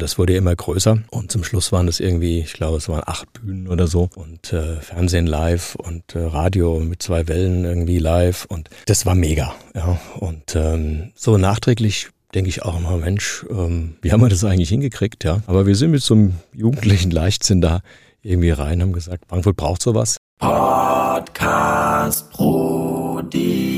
Das wurde immer größer und zum Schluss waren es irgendwie, ich glaube, es waren acht Bühnen oder so und äh, Fernsehen live und äh, Radio mit zwei Wellen irgendwie live und das war mega. Ja. Und ähm, so nachträglich denke ich auch immer, Mensch, ähm, wie haben wir das eigentlich hingekriegt, ja? Aber wir sind mit so einem jugendlichen Leichtsinn da irgendwie rein, haben gesagt, Frankfurt braucht sowas. Podcast Brody.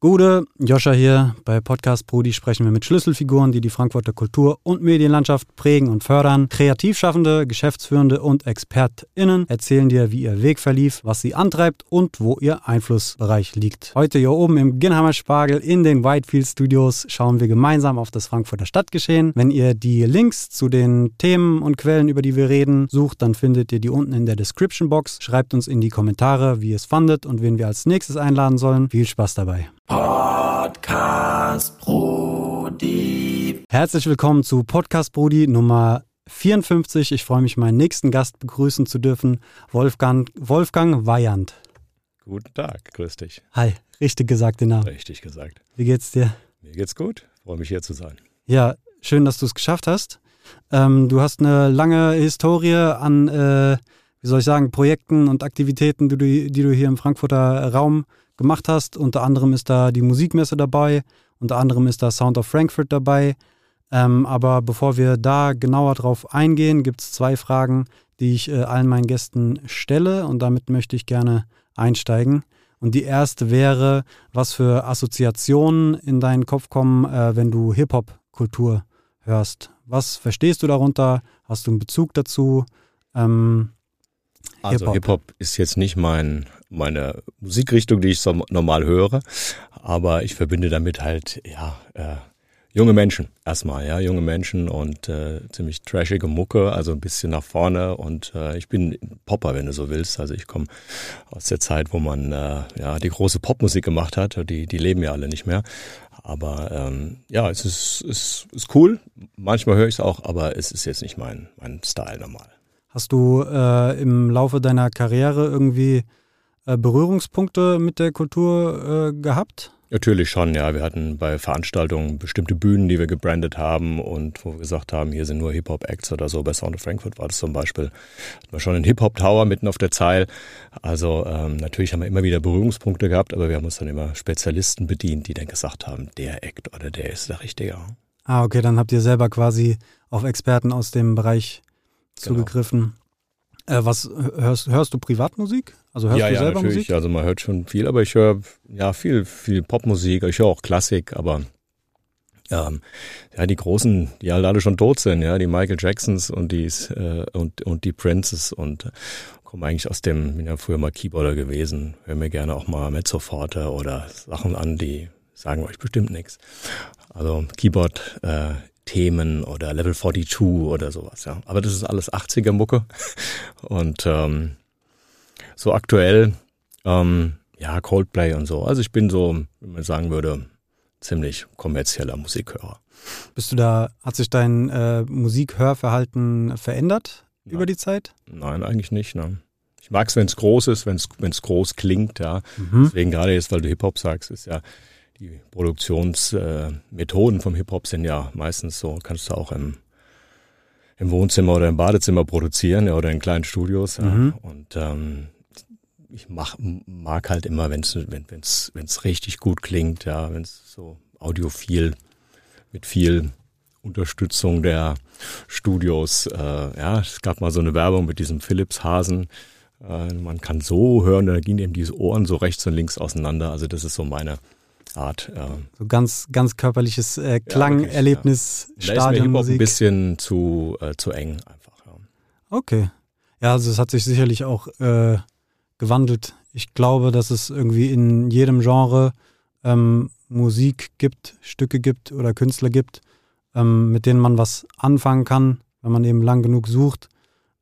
Gude, Joscha hier. Bei Podcast Brudi sprechen wir mit Schlüsselfiguren, die die Frankfurter Kultur- und Medienlandschaft prägen und fördern. Kreativschaffende, Geschäftsführende und ExpertInnen erzählen dir, wie ihr Weg verlief, was sie antreibt und wo ihr Einflussbereich liegt. Heute hier oben im Ginnheimer Spargel in den Whitefield Studios schauen wir gemeinsam auf das Frankfurter Stadtgeschehen. Wenn ihr die Links zu den Themen und Quellen, über die wir reden, sucht, dann findet ihr die unten in der Description Box. Schreibt uns in die Kommentare, wie ihr es fandet und wen wir als nächstes einladen sollen. Viel Spaß dabei. Podcast Brody. Herzlich willkommen zu Podcast Brody Nummer 54. Ich freue mich, meinen nächsten Gast begrüßen zu dürfen, Wolfgang, Wolfgang Weyand. Guten Tag, grüß dich. Hi, richtig gesagt den Namen. Richtig gesagt. Wie geht's dir? Mir geht's gut, freue mich hier zu sein. Ja, schön, dass du es geschafft hast. Ähm, du hast eine lange Historie an, äh, wie soll ich sagen, Projekten und Aktivitäten, die du, die du hier im Frankfurter Raum gemacht hast. Unter anderem ist da die Musikmesse dabei, unter anderem ist da Sound of Frankfurt dabei. Ähm, aber bevor wir da genauer drauf eingehen, gibt es zwei Fragen, die ich äh, allen meinen Gästen stelle und damit möchte ich gerne einsteigen. Und die erste wäre, was für Assoziationen in deinen Kopf kommen, äh, wenn du Hip-Hop-Kultur hörst. Was verstehst du darunter? Hast du einen Bezug dazu? Ähm, also Hip-Hop Hip ist jetzt nicht mein meine Musikrichtung, die ich so normal höre, aber ich verbinde damit halt ja äh, junge Menschen erstmal, ja junge Menschen und äh, ziemlich trashige Mucke, also ein bisschen nach vorne und äh, ich bin Popper, wenn du so willst. Also ich komme aus der Zeit, wo man äh, ja die große Popmusik gemacht hat. Die die leben ja alle nicht mehr. Aber ähm, ja, es ist, ist, ist cool. Manchmal höre ich es auch, aber es ist jetzt nicht mein, mein Style normal. Hast du äh, im Laufe deiner Karriere irgendwie äh, Berührungspunkte mit der Kultur äh, gehabt? Natürlich schon, ja. Wir hatten bei Veranstaltungen bestimmte Bühnen, die wir gebrandet haben und wo wir gesagt haben, hier sind nur Hip-Hop-Acts oder so. Bei Sound of Frankfurt war das zum Beispiel. Hatten wir schon einen Hip-Hop-Tower mitten auf der Zeil. Also ähm, natürlich haben wir immer wieder Berührungspunkte gehabt, aber wir haben uns dann immer Spezialisten bedient, die dann gesagt haben, der Act oder der ist der Richtige. Ah, okay, dann habt ihr selber quasi auf Experten aus dem Bereich genau. zugegriffen. Äh, was hörst, hörst du Privatmusik? Also hörst ja, du ja, selber natürlich. Musik? Also man hört schon viel, aber ich höre ja viel, viel Popmusik. Ich höre auch Klassik, aber ähm, ja, die großen, die halt alle schon tot sind, ja, die Michael Jacksons und die äh, und und die Princes und äh, komme eigentlich aus dem, bin ja früher mal Keyboarder gewesen, höre mir gerne auch mal Mezzoforte oder Sachen an, die sagen euch bestimmt nichts. Also Keyboard äh, Themen oder Level 42 oder sowas, ja. Aber das ist alles 80er Mucke. Und ähm, so aktuell, ähm, ja, Coldplay und so. Also ich bin so, wie man sagen würde, ziemlich kommerzieller Musikhörer. Bist du da, hat sich dein äh, Musikhörverhalten verändert Nein. über die Zeit? Nein, eigentlich nicht. Ne. Ich mag es, wenn es groß ist, wenn es groß klingt, ja. Mhm. Deswegen gerade jetzt, weil du Hip-Hop sagst, ist ja die Produktionsmethoden vom Hip-Hop sind ja meistens so, kannst du auch im, im Wohnzimmer oder im Badezimmer produzieren ja, oder in kleinen Studios. Mhm. Ja. Und ähm, ich mach, mag halt immer, wenn's, wenn es wenn's richtig gut klingt, ja, wenn es so audiophil mit viel Unterstützung der Studios. Äh, ja, es gab mal so eine Werbung mit diesem Philips-Hasen. Äh, man kann so hören, da gehen eben diese Ohren so rechts und links auseinander. Also das ist so meine Art. Ja. So ganz, ganz körperliches äh, Klangerlebnis, ja, ja. Stadion. Da ist mir ein bisschen zu, äh, zu eng einfach. Ja. Okay. Ja, also es hat sich sicherlich auch äh, gewandelt. Ich glaube, dass es irgendwie in jedem Genre ähm, Musik gibt, Stücke gibt oder Künstler gibt, ähm, mit denen man was anfangen kann, wenn man eben lang genug sucht.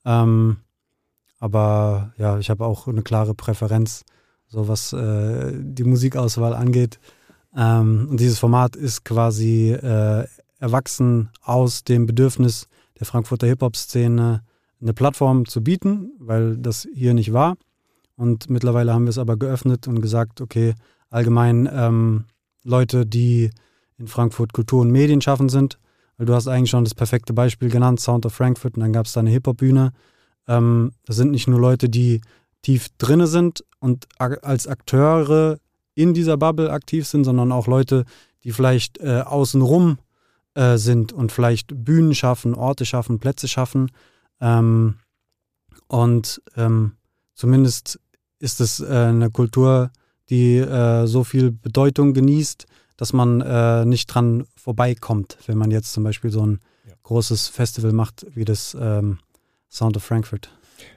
Ähm, aber ja, ich habe auch eine klare Präferenz, so was äh, die Musikauswahl angeht. Ähm, und dieses Format ist quasi äh, erwachsen aus dem Bedürfnis der Frankfurter Hip-Hop-Szene, eine Plattform zu bieten, weil das hier nicht war. Und mittlerweile haben wir es aber geöffnet und gesagt, okay, allgemein ähm, Leute, die in Frankfurt Kultur und Medien schaffen sind, weil du hast eigentlich schon das perfekte Beispiel genannt, Sound of Frankfurt, und dann gab es da eine Hip-Hop-Bühne. Ähm, das sind nicht nur Leute, die tief drinne sind und als Akteure in dieser Bubble aktiv sind, sondern auch Leute, die vielleicht äh, außenrum äh, sind und vielleicht Bühnen schaffen, Orte schaffen, Plätze schaffen. Ähm, und ähm, zumindest ist es äh, eine Kultur, die äh, so viel Bedeutung genießt, dass man äh, nicht dran vorbeikommt, wenn man jetzt zum Beispiel so ein Ja. großes Festival macht wie das ähm, Sound of Frankfurt.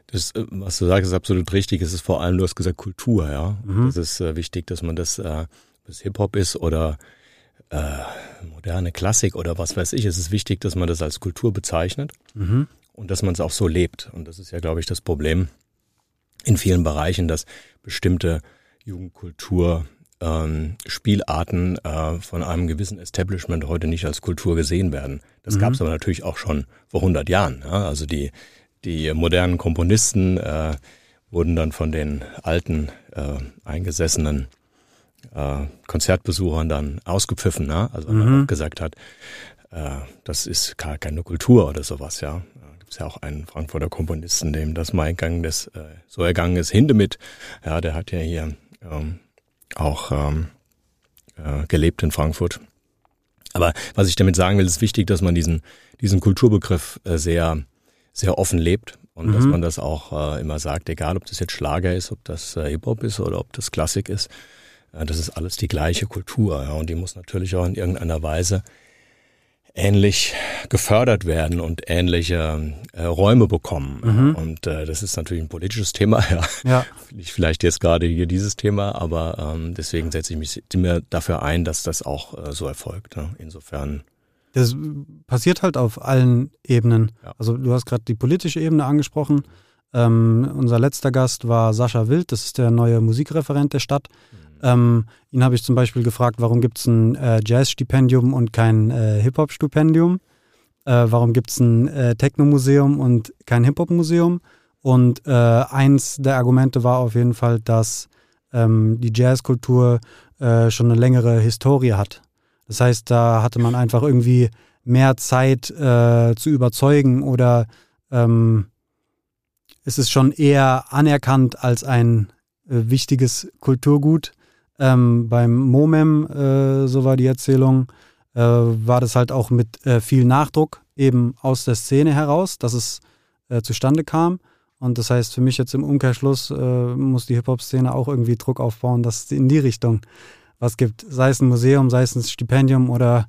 Das, äh, was du sagst, ist absolut richtig. Es ist vor allem, du hast gesagt, Kultur, ja. Mhm. Das ist äh, wichtig, dass man das, äh, das Hip-Hop ist oder äh, moderne Klassik oder was weiß ich. Es ist wichtig, dass man das als Kultur bezeichnet Mhm. und dass man es auch so lebt. Und das ist ja, glaube ich, das Problem in vielen Bereichen, dass bestimmte Jugendkultur ähm, Spielarten äh, von einem gewissen Establishment heute nicht als Kultur gesehen werden. Das Mhm. gab es aber natürlich auch schon vor 100 Jahren. Ja? Also die, die modernen Komponisten äh, wurden dann von den alten äh, eingesessenen äh, Konzertbesuchern dann ausgepfiffen, ne? also Mhm. gesagt hat, äh, das ist gar keine Kultur oder sowas, ja. Da gibt es ja auch einen Frankfurter Komponisten, dem das mal ergangen ist, äh, so ergangen ist, Hindemith, ja, der hat ja hier ähm, auch ähm, äh, gelebt in Frankfurt. Aber was ich damit sagen will, ist wichtig, dass man diesen, diesen Kulturbegriff äh, sehr, sehr offen lebt und dass Mhm. man das auch äh, immer sagt, egal ob das jetzt Schlager ist, ob das äh, Hip-Hop ist oder ob das Klassik ist, äh, das ist alles die gleiche Kultur ja, und die muss natürlich auch in irgendeiner Weise ähnlich gefördert werden und ähnliche äh, Räume bekommen. Mhm. Und äh, das ist natürlich ein politisches Thema, ja. Ja, Nicht vielleicht jetzt gerade hier dieses Thema, aber ähm, deswegen setze ich mich immer dafür ein, dass das auch äh, so erfolgt. Ne? Insofern, das passiert halt auf allen Ebenen. Ja. Also du hast gerade die politische Ebene angesprochen. Ähm, unser letzter Gast war Sascha Wild, das ist der neue Musikreferent der Stadt. Ähm, ihn habe ich zum Beispiel gefragt, warum gibt es ein äh, Jazz-Stipendium und kein äh, Hip-Hop-Stipendium? Äh, warum gibt es ein äh, Techno-Museum und kein Hip-Hop-Museum? Und äh, eins der Argumente war auf jeden Fall, dass ähm, die Jazzkultur äh, schon eine längere Historie hat. Das heißt, da hatte man einfach irgendwie mehr Zeit äh, zu überzeugen oder ähm, es ist schon eher anerkannt als ein äh, wichtiges Kulturgut. Ähm, beim Momem, äh, so war die Erzählung, äh, war das halt auch mit äh, viel Nachdruck eben aus der Szene heraus, dass es äh, zustande kam. Und das heißt für mich jetzt im Umkehrschluss äh, muss die Hip-Hop-Szene auch irgendwie Druck aufbauen, dass in die Richtung was gibt. Sei es ein Museum, sei es ein Stipendium oder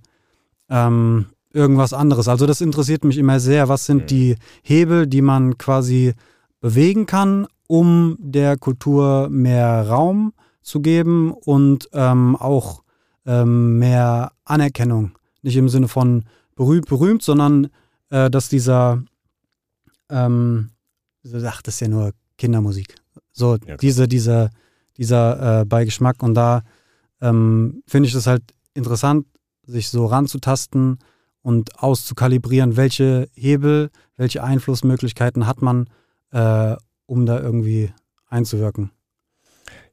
ähm, irgendwas anderes. Also das interessiert mich immer sehr. Was sind Mhm. die Hebel, die man quasi bewegen kann, um der Kultur mehr Raum zu geben und ähm, auch ähm, mehr Anerkennung. Nicht im Sinne von berühmt, berühmt, sondern äh, dass dieser, ähm, ach, das ist ja nur Kindermusik. So, klar. diese, dieser, dieser äh, Beigeschmack. Und da ähm, finde ich es halt interessant, sich so ranzutasten und auszukalibrieren, welche Hebel, welche Einflussmöglichkeiten hat man, äh, um da irgendwie einzuwirken.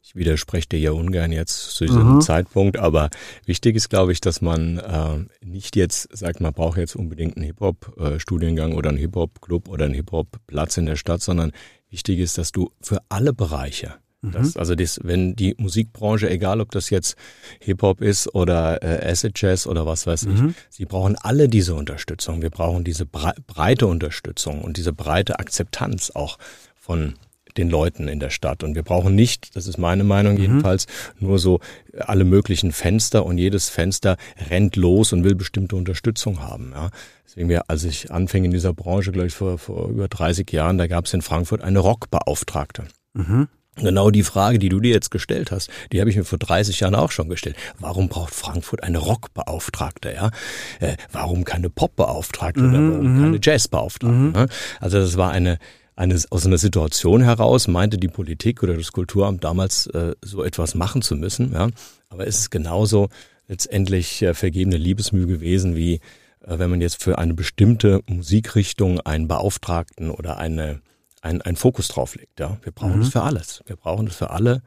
ich widerspreche dir ja ungern jetzt zu diesem Mhm. Zeitpunkt, aber wichtig ist, glaube ich, dass man äh, nicht jetzt sagt, man braucht jetzt unbedingt einen Hip-Hop-Studiengang oder einen Hip-Hop-Club oder einen Hip-Hop-Platz in der Stadt, sondern wichtig ist, dass du für alle Bereiche Das, also das, wenn die Musikbranche, egal ob das jetzt Hip-Hop ist oder äh, Acid Jazz oder was weiß ich, Mhm. sie brauchen alle diese Unterstützung. Wir brauchen diese brei breite Unterstützung und diese breite Akzeptanz auch von den Leuten in der Stadt. Und wir brauchen nicht, das ist meine Meinung Mhm. jedenfalls, nur so alle möglichen Fenster und jedes Fenster rennt los und will bestimmte Unterstützung haben. Ja. Deswegen, wir, als ich anfing in dieser Branche, glaube ich, vor, vor über 30 Jahren, da gab es in Frankfurt eine Rockbeauftragte. Mhm. Genau die Frage, die du dir jetzt gestellt hast, die habe ich mir vor 30 Jahren auch schon gestellt. Warum braucht Frankfurt eine Rockbeauftragte? Ja? Äh, warum keine Popbeauftragte oder Mhm, warum mhm. keine Jazzbeauftragte? Mhm. Ne? Also das war eine, eine aus einer Situation heraus meinte die Politik oder das Kulturamt damals äh, so etwas machen zu müssen. Ja? Aber es ist genauso letztendlich äh, vergebene Liebesmühe gewesen wie äh, wenn man jetzt für eine bestimmte Musikrichtung einen Beauftragten oder eine ein, ein Fokus drauf legt. Ja, wir brauchen Mhm. es für alles. Wir brauchen es für alle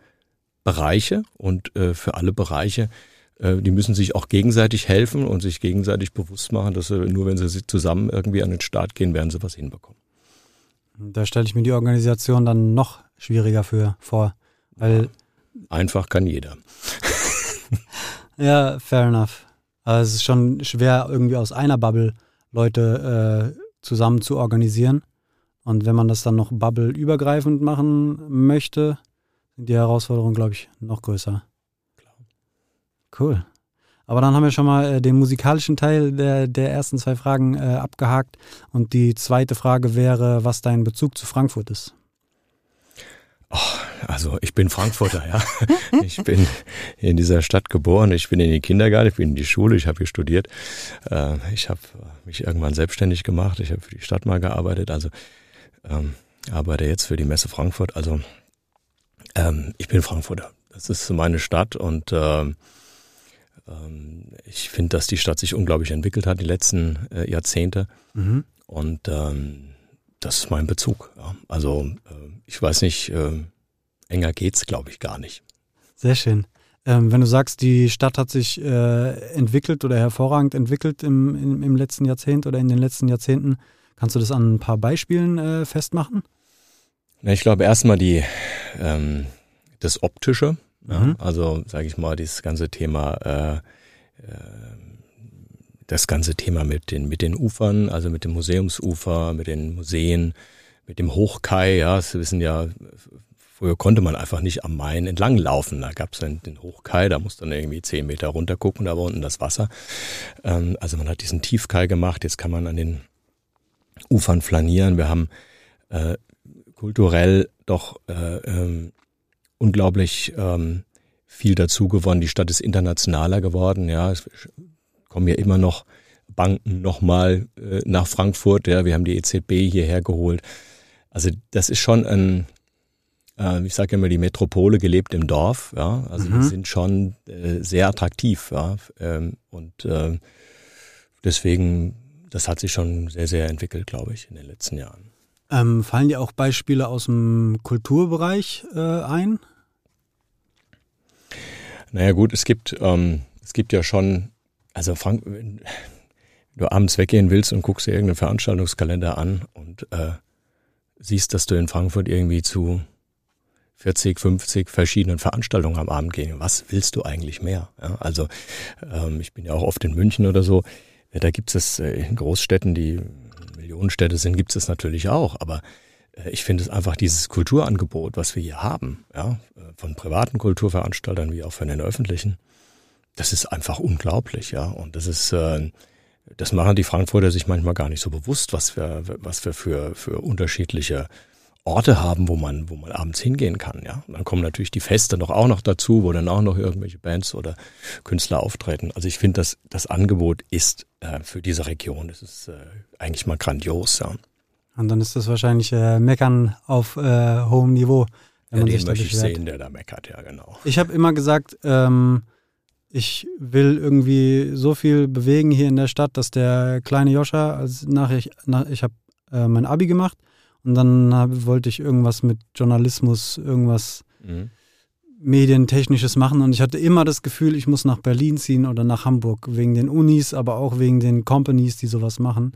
Bereiche und äh, für alle Bereiche äh, die müssen sich auch gegenseitig helfen und sich gegenseitig bewusst machen, dass sie, nur wenn sie zusammen irgendwie an den Start gehen, werden sie was hinbekommen. Da stelle ich mir die Organisation dann noch schwieriger für vor, weil Einfach kann jeder. ja, fair enough. Aber es ist schon schwer, irgendwie aus einer Bubble Leute äh, zusammen zu organisieren. Und wenn man das dann noch bubbleübergreifend machen möchte, sind die Herausforderungen, glaube ich, noch größer. Cool. Aber dann haben wir schon mal äh, den musikalischen Teil der, der ersten zwei Fragen äh, abgehakt. Und die zweite Frage wäre, was dein Bezug zu Frankfurt ist. Oh, also ich bin Frankfurter, ja. Ich bin in dieser Stadt geboren. Ich bin in den Kindergarten, ich bin in die Schule, ich habe hier studiert. Äh, ich habe mich irgendwann selbstständig gemacht. Ich habe für die Stadt mal gearbeitet. Also ähm, arbeite jetzt für die Messe Frankfurt. Also ähm, ich bin Frankfurter. Das ist meine Stadt und ähm, ähm, ich finde, dass die Stadt sich unglaublich entwickelt hat die letzten äh, Jahrzehnte. Mhm. Und ähm, das ist mein Bezug. Ja. Also äh, ich weiß nicht, äh, enger geht's, glaube ich, gar nicht. Sehr schön. Ähm, wenn du sagst, die Stadt hat sich äh, entwickelt oder hervorragend entwickelt im, im, im, letzten Jahrzehnt oder in den letzten Jahrzehnten, kannst du das an ein paar Beispielen äh, festmachen? Na, ich glaube erstmal die ähm, das Optische, Mhm. ja, also sage ich mal, dieses ganze Thema äh, äh, das ganze Thema mit den, mit den Ufern, also mit dem Museumsufer, mit den Museen, mit dem Hochkai, ja, das wissen ja, früher konnte man einfach nicht am Main entlang laufen. Da gab es den, Hochkai, da musste dann irgendwie zehn Meter runter gucken, da war unten das Wasser. Ähm, also man hat diesen Tiefkai gemacht, jetzt kann man an den Ufern flanieren. Wir haben äh, kulturell doch äh, ähm, unglaublich ähm, viel dazu gewonnen. Die Stadt ist internationaler geworden, ja. Es kommen ja immer noch Banken nochmal äh, nach Frankfurt, ja. Wir haben die EZB hierher geholt. Also das ist schon ein, äh, ich sage immer, die Metropole gelebt im Dorf, ja. Also Mhm. die sind schon äh, sehr attraktiv, ja. Ähm, und äh, deswegen, das hat sich schon sehr, sehr entwickelt, glaube ich, in den letzten Jahren. Ähm, fallen dir auch Beispiele aus dem Kulturbereich äh, ein? Naja gut, es gibt, ähm, es gibt ja schon, also Frank, wenn du abends weggehen willst und guckst dir irgendeinen Veranstaltungskalender an und äh, siehst, dass du in Frankfurt irgendwie zu 40, 50 verschiedenen Veranstaltungen am Abend gehen. Was willst du eigentlich mehr? Ja, also ähm, ich bin ja auch oft in München oder so. Ja, da gibt es äh, in Großstädten, die Millionenstädte sind, gibt es natürlich auch. Aber äh, ich finde es einfach dieses Kulturangebot, was wir hier haben, ja, äh, von privaten Kulturveranstaltern wie auch von den öffentlichen, das ist einfach unglaublich, ja. Und das ist, äh, das machen die Frankfurter sich manchmal gar nicht so bewusst, was wir, was wir für, für unterschiedliche Orte haben, wo man, wo man abends hingehen kann, ja. Und dann kommen natürlich die Feste noch auch noch dazu, wo dann auch noch irgendwelche Bands oder Künstler auftreten. Also ich finde, dass das Angebot ist äh, für diese Region, das ist äh, eigentlich mal grandios, ja. Und dann ist das wahrscheinlich äh, Meckern auf äh, hohem Niveau, wenn Ja, man sich den da möchte ich sehen, der da meckert, ja genau. Ich habe immer gesagt, ähm, ich will irgendwie so viel bewegen hier in der Stadt, dass der kleine Joscha, als nach ich, nach, ich habe äh, mein Abi gemacht und dann hab, wollte ich irgendwas mit Journalismus, irgendwas Mhm. Medientechnisches machen und ich hatte immer das Gefühl, ich muss nach Berlin ziehen oder nach Hamburg, wegen den Unis, aber auch wegen den Companies, die sowas machen.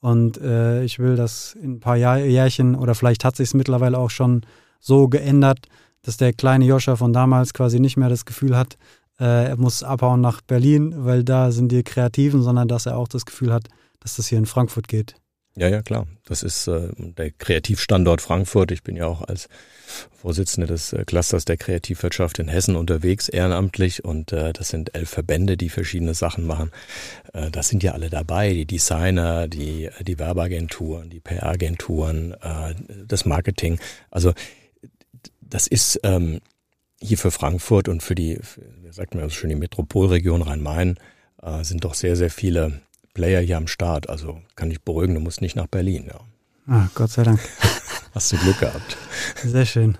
Und äh, ich will das in ein paar Jahr, Jährchen oder vielleicht hat sich es mittlerweile auch schon so geändert, dass der kleine Joscha von damals quasi nicht mehr das Gefühl hat, äh, er muss abhauen nach Berlin, weil da sind die Kreativen, sondern dass er auch das Gefühl hat, dass das hier in Frankfurt geht. Ja, ja, klar. Das ist äh, der Kreativstandort Frankfurt. Ich bin ja auch als Vorsitzender des äh, Clusters der Kreativwirtschaft in Hessen unterwegs, ehrenamtlich. Und äh, das sind elf Verbände, die verschiedene Sachen machen. Äh, das sind ja alle dabei. Die Designer, die, die Werbeagenturen, die PR-Agenturen, äh, das Marketing. Also das ist ähm, hier für Frankfurt und für die, wie sagt man so schön, die Metropolregion Rhein-Main äh, sind doch sehr, sehr viele Player hier am Start. Also kann ich beruhigen, du musst nicht nach Berlin. Ja. Ah, Gott sei Dank. Hast du Glück gehabt. Sehr schön.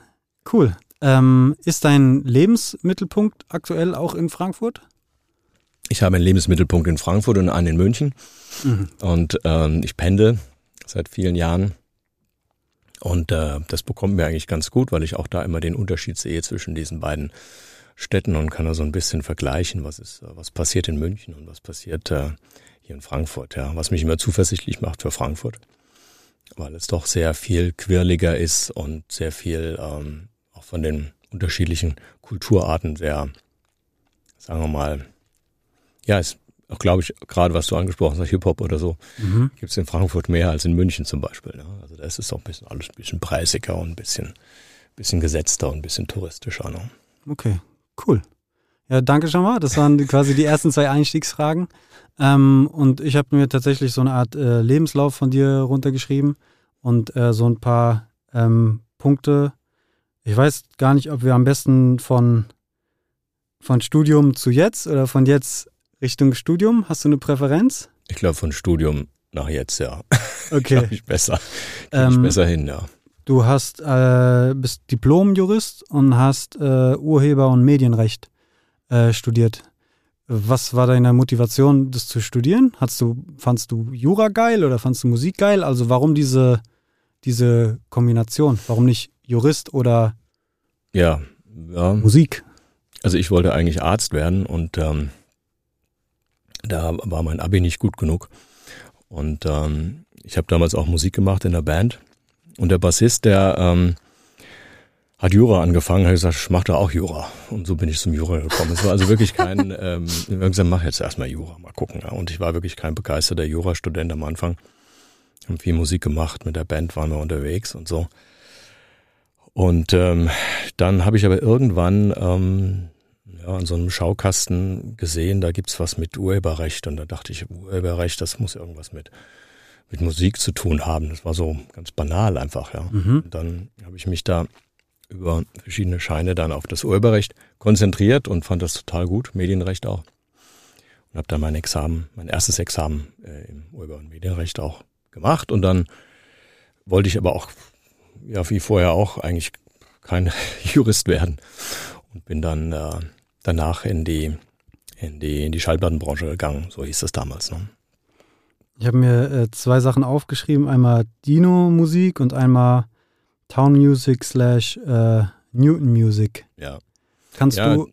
Cool. Ähm, ist dein Lebensmittelpunkt aktuell auch in Frankfurt? Ich habe einen Lebensmittelpunkt in Frankfurt und einen in München. Mhm. Und ähm, ich pendel seit vielen Jahren. Und äh, das bekommt mir eigentlich ganz gut, weil ich auch da immer den Unterschied sehe zwischen diesen beiden Städten und kann da so ein bisschen vergleichen, was ist, was passiert in München und was passiert äh, hier in Frankfurt, ja, was mich immer zuversichtlich macht für Frankfurt, weil es doch sehr viel quirliger ist und sehr viel ähm, auch von den unterschiedlichen Kulturarten sehr, sagen wir mal, ja, ist auch glaube ich, gerade was du angesprochen hast, Hip-Hop oder so, mhm. gibt es in Frankfurt mehr als in München zum Beispiel. Ne? Also da ist es auch ein bisschen alles ein bisschen preisiger und ein bisschen, bisschen gesetzter und ein bisschen touristischer. Ne? Okay, cool. Ja, danke schon mal. Das waren quasi die ersten zwei Einstiegsfragen. Ähm, und ich habe mir tatsächlich so eine Art äh, Lebenslauf von dir runtergeschrieben und äh, so ein paar ähm, Punkte. Ich weiß gar nicht, ob wir am besten von, von Studium zu jetzt oder von jetzt Richtung Studium? Hast du eine Präferenz? Ich glaube, von Studium nach jetzt, ja. Okay. ich besser. Ähm, ich besser hin, ja. Du hast, äh, bist Diplom-Jurist und hast äh, Urheber- und Medienrecht äh, studiert. Was war deine Motivation, das zu studieren? Hast du, fandst du Jura geil oder fandst du Musik geil? Also warum diese, diese Kombination? Warum nicht Jurist oder ja, ja. Musik? Also ich wollte eigentlich Arzt werden und ähm, da war mein Abi nicht gut genug. Und ähm, ich habe damals auch Musik gemacht in der Band. Und der Bassist, der ähm, hat Jura angefangen, hat gesagt, ich mache da auch Jura. Und so bin ich zum Jura gekommen. Es war also wirklich kein, ähm, ich habe gesagt, mach jetzt erstmal Jura, mal gucken. Ja. Und ich war wirklich kein begeisterter Jurastudent am Anfang. Haben viel Musik gemacht, mit der Band waren wir unterwegs und so. Und ähm, dann habe ich aber irgendwann ähm, ja, an so einem Schaukasten gesehen, da gibt's was mit Urheberrecht. Und da dachte ich, Urheberrecht, das muss irgendwas mit, mit Musik zu tun haben. Das war so ganz banal einfach, ja. Mhm. Dann habe ich mich da über verschiedene Scheine dann auf das Urheberrecht konzentriert und fand das total gut, Medienrecht auch. Und habe dann mein Examen, mein erstes Examen äh, im Urheber- und Medienrecht auch gemacht. Und dann wollte ich aber auch, ja, wie vorher auch, eigentlich kein Jurist werden. Und bin dann äh, danach in die, in die, in die Schallplattenbranche gegangen, so hieß das damals. Ne? Ich habe mir äh, zwei Sachen aufgeschrieben, einmal Dino-Musik und einmal Town Music slash äh, Newton Music. Ja. Kannst ja. du,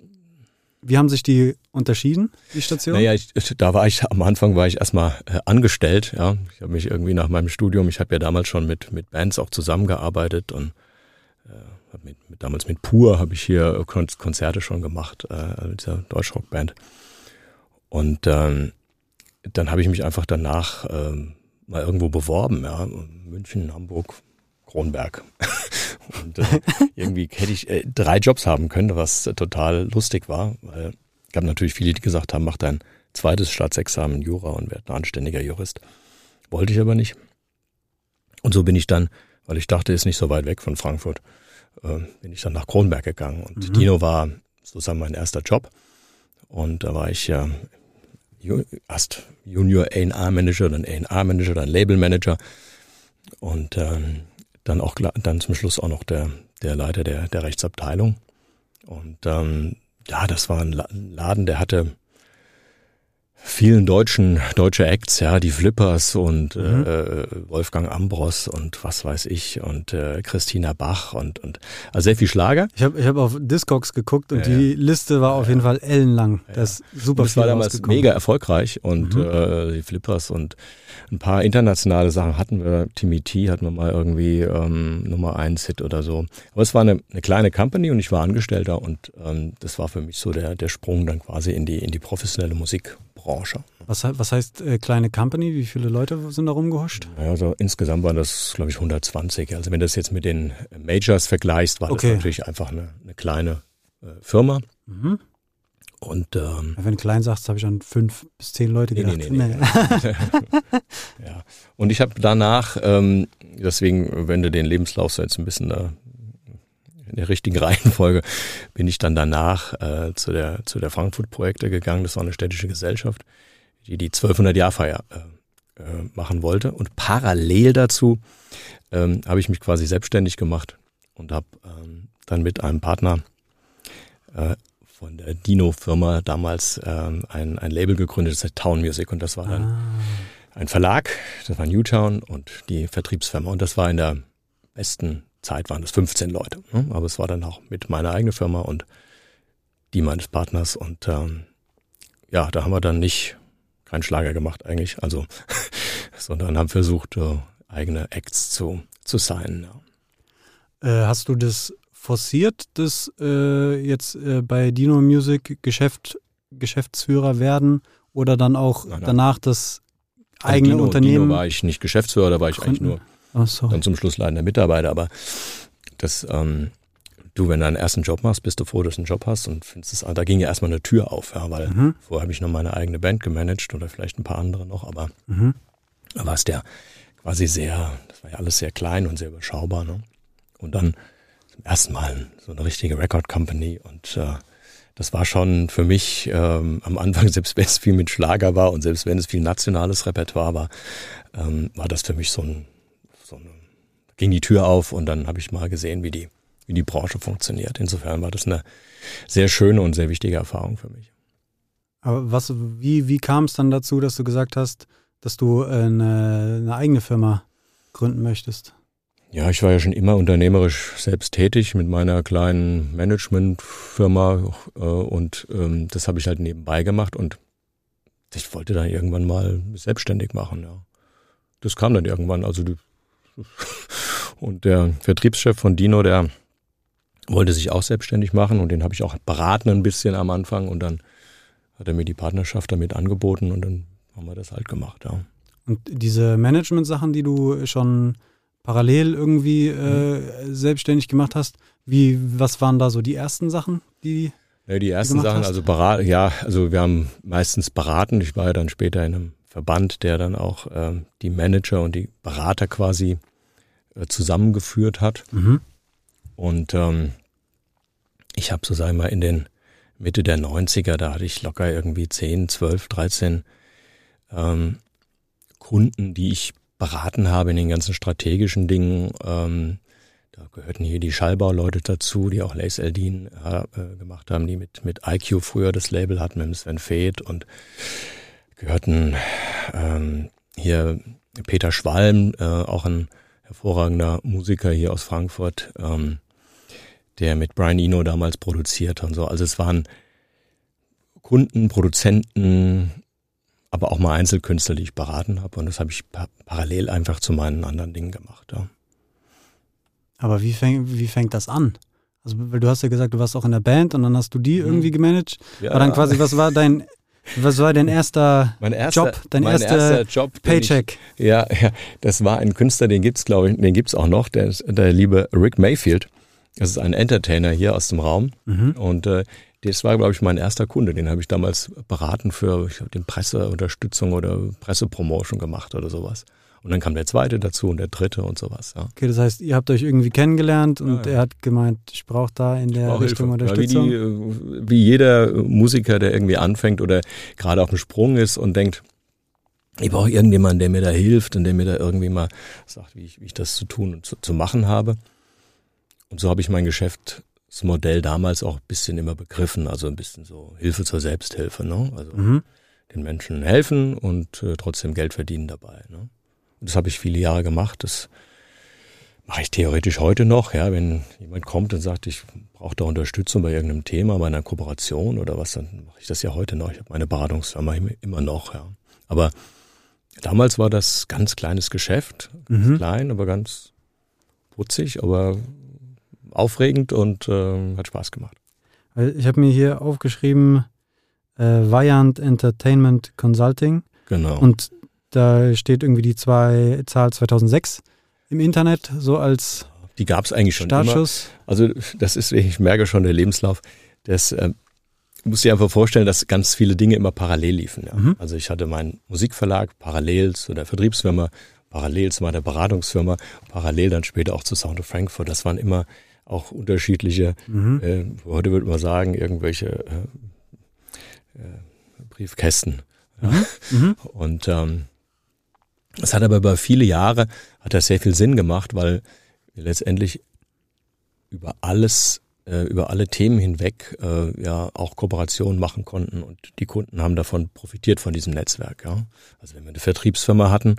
wie haben sich die unterschieden, die Stationen? Naja, ich, da war ich, am Anfang war ich erstmal äh, angestellt, ja. Ich habe mich irgendwie nach meinem Studium, ich habe ja damals schon mit, mit Bands auch zusammengearbeitet und äh, mit, mit, damals mit Pur habe ich hier Konzerte schon gemacht, äh, mit dieser Deutschrockband. Und ähm, dann habe ich mich einfach danach ähm, mal irgendwo beworben, ja, München, Hamburg, Kronberg. und äh, irgendwie hätte ich äh, drei Jobs haben können, was äh, total lustig war, weil gab natürlich viele, die gesagt haben, mach dein zweites Staatsexamen Jura und werd ein anständiger Jurist. Wollte ich aber nicht. Und so bin ich dann, weil ich dachte, ist nicht so weit weg von Frankfurt, äh, bin ich dann nach Kronberg gegangen. Und mhm. Dino war sozusagen mein erster Job. Und da war ich ja erst Junior A&R Manager, dann A&R Manager, dann Label Manager und ähm, dann auch dann zum Schluss auch noch der der Leiter der der Rechtsabteilung. Und ähm, ja, das war ein Laden, der hatte vielen deutschen deutsche Acts, ja, die Flippers und mhm. äh, Wolfgang Ambros und was weiß ich und äh, Christina Bach und und also sehr viel Schlager. Ich habe ich hab auf Discogs geguckt und ja, die ja. Liste war auf jeden Fall ellenlang. Das ist super und das war damals mega erfolgreich und mhm. äh, die Flippers und ein paar internationale Sachen hatten wir. Timmy T hatten wir mal irgendwie ähm, Nummer eins Hit oder so. Aber es war eine, eine kleine Company und ich war Angestellter und ähm, das war für mich so der der Sprung dann quasi in die in die professionelle Musik. Branche. Was, was heißt äh, kleine Company? Wie viele Leute sind da rumgehuscht? Ja, also insgesamt waren das, glaube ich, 120. Also wenn du das jetzt mit den Majors vergleichst, war okay. das natürlich einfach eine, eine kleine äh, Firma. Mhm. Und ähm, wenn du klein sagst, habe ich an fünf bis zehn Leute gedacht. Nee, nee, nee, ja. Und ich habe danach, ähm, deswegen, wenn du den Lebenslauf so jetzt ein bisschen äh, in der richtigen Reihenfolge bin ich dann danach äh, zu der zu der Frankfurt Projekte gegangen. Das war eine städtische Gesellschaft, die die 1200 Jahrfeier äh, äh, machen wollte. Und parallel dazu ähm, habe ich mich quasi selbstständig gemacht und habe ähm, dann mit einem Partner äh, von der Dino-Firma damals ähm, ein, ein Label gegründet, das heißt Town Music. Und das war dann ah. ein Verlag, das war Newtown und die Vertriebsfirma. Und das war in der besten Zeit waren es 15 Leute. Ne? Aber es war dann auch mit meiner eigenen Firma und die meines Partners. Und ähm, ja, da haben wir dann nicht keinen Schlager gemacht eigentlich, also, sondern haben versucht, äh, eigene Acts zu, zu sein. Ja. Äh, hast du das forciert, das äh, jetzt äh, bei Dino Music Geschäft, Geschäftsführer werden oder dann auch nein, nein. danach das eigene Dino, Unternehmen? Dino war ich nicht Geschäftsführer, da war ich Gründen. eigentlich nur so. dann zum Schluss leitender Mitarbeiter, aber das, ähm, du, wenn du einen ersten Job machst, bist du froh, dass du einen Job hast und findest es, da ging ja erstmal eine Tür auf, ja, weil mhm. vorher habe ich noch meine eigene Band gemanagt oder vielleicht ein paar andere noch, aber mhm. da war es der quasi sehr, das war ja alles sehr klein und sehr überschaubar, ne? Und dann zum ersten Mal so eine richtige Record Company und äh, das war schon für mich ähm, am Anfang, selbst wenn es viel mit Schlager war und selbst wenn es viel nationales Repertoire war, ähm, war das für mich so ein, ging die Tür auf und dann habe ich mal gesehen, wie die, wie die Branche funktioniert. Insofern war das eine sehr schöne und sehr wichtige Erfahrung für mich. Aber was, wie, wie kam es dann dazu, dass du gesagt hast, dass du eine, eine eigene Firma gründen möchtest? Ja, ich war ja schon immer unternehmerisch selbst tätig mit meiner kleinen Managementfirma äh, und ähm, das habe ich halt nebenbei gemacht und ich wollte dann irgendwann mal selbstständig machen. Ja. Das kam dann irgendwann. Also die, und der Vertriebschef von Dino, der wollte sich auch selbstständig machen und den habe ich auch beraten ein bisschen am Anfang und dann hat er mir die Partnerschaft damit angeboten und dann haben wir das halt gemacht. Ja. Und diese Management-Sachen, die du schon parallel irgendwie äh, mhm. selbstständig gemacht hast. Wie, was waren da so die ersten Sachen, die ja, die ersten Sachen, hast? also berat, ja, also wir haben meistens beraten. Ich war ja dann später in einem Verband, der dann auch ähm, die Manager und die Berater quasi äh, zusammengeführt hat. Mhm. Und ähm, ich habe so sagen wir mal in den Mitte der 90er, da hatte ich locker irgendwie 10, 12, 13 ähm, Kunden, die ich beraten habe in den ganzen strategischen Dingen. Ähm, da gehörten hier die Schallbauleute dazu, die auch Lace Eldin äh, gemacht haben, die mit, mit IQ früher das Label hatten, mit Sven Feth und gehörten ähm, hier Peter Schwalm, äh, auch ein hervorragender Musiker hier aus Frankfurt, ähm, der mit Brian Eno damals produziert und so. Also es waren Kunden, Produzenten, aber auch mal Einzelkünstler, die ich beraten habe. Und das habe ich pa parallel einfach zu meinen anderen Dingen gemacht. Ja. Aber wie, fäng, wie fängt das an? Also, weil du hast ja gesagt, du warst auch in der Band und dann hast du die mhm. irgendwie gemanagt. Ja. Aber dann quasi, was war dein, was war dein erster, erster Job, dein erster, erster Job, Paycheck? Ich, ja, ja, das war ein Künstler, den gibt's glaube ich, den gibt's auch noch, der, der liebe Rick Mayfield. Das ist ein Entertainer hier aus dem Raum mhm. und äh, das war, glaube ich, mein erster Kunde. Den habe ich damals beraten für ich den Presseunterstützung oder Pressepromotion gemacht oder sowas. Und dann kam der zweite dazu und der dritte und sowas. Ja. Okay, das heißt, ihr habt euch irgendwie kennengelernt und ja, ja. er hat gemeint, ich brauche da in der Richtung Hilfe. Unterstützung. Wie, die, wie jeder Musiker, der irgendwie anfängt oder gerade auf dem Sprung ist und denkt, ich brauche irgendjemanden, der mir da hilft und der mir da irgendwie mal sagt, wie ich, wie ich das zu tun und zu, zu machen habe. Und so habe ich mein Geschäft das Modell damals auch ein bisschen immer begriffen, also ein bisschen so Hilfe zur Selbsthilfe, ne? Also mhm. den Menschen helfen und äh, trotzdem Geld verdienen dabei. Ne? Und das habe ich viele Jahre gemacht. Das mache ich theoretisch heute noch, ja, wenn jemand kommt und sagt, ich brauche da Unterstützung bei irgendeinem Thema, bei einer Kooperation oder was, dann mache ich das ja heute noch. Ich habe meine Beratungsfirma immer noch, ja. Aber damals war das ganz kleines Geschäft, ganz mhm. klein, aber ganz putzig, aber aufregend und äh, hat Spaß gemacht. Ich habe mir hier aufgeschrieben, äh, Viant Entertainment Consulting. Genau. Und da steht irgendwie die zwei, Zahl 2006 im Internet, so als Die gab es eigentlich schon Startschuss. immer. Also das ist, ich merke schon, der Lebenslauf, das äh, muss dir einfach vorstellen, dass ganz viele Dinge immer parallel liefen. Ja. Mhm. Also ich hatte meinen Musikverlag parallel zu der Vertriebsfirma, parallel zu meiner Beratungsfirma, parallel dann später auch zu Sound of Frankfurt. Das waren immer auch unterschiedliche, mhm. äh, heute würde man sagen, irgendwelche äh, äh, Briefkästen. Mhm. Mhm. Und ähm, es hat aber über viele Jahre hat das sehr viel Sinn gemacht, weil wir letztendlich über alles, äh, über alle Themen hinweg äh, ja auch Kooperationen machen konnten und die Kunden haben davon profitiert von diesem Netzwerk. Ja. Also wenn wir eine Vertriebsfirma hatten,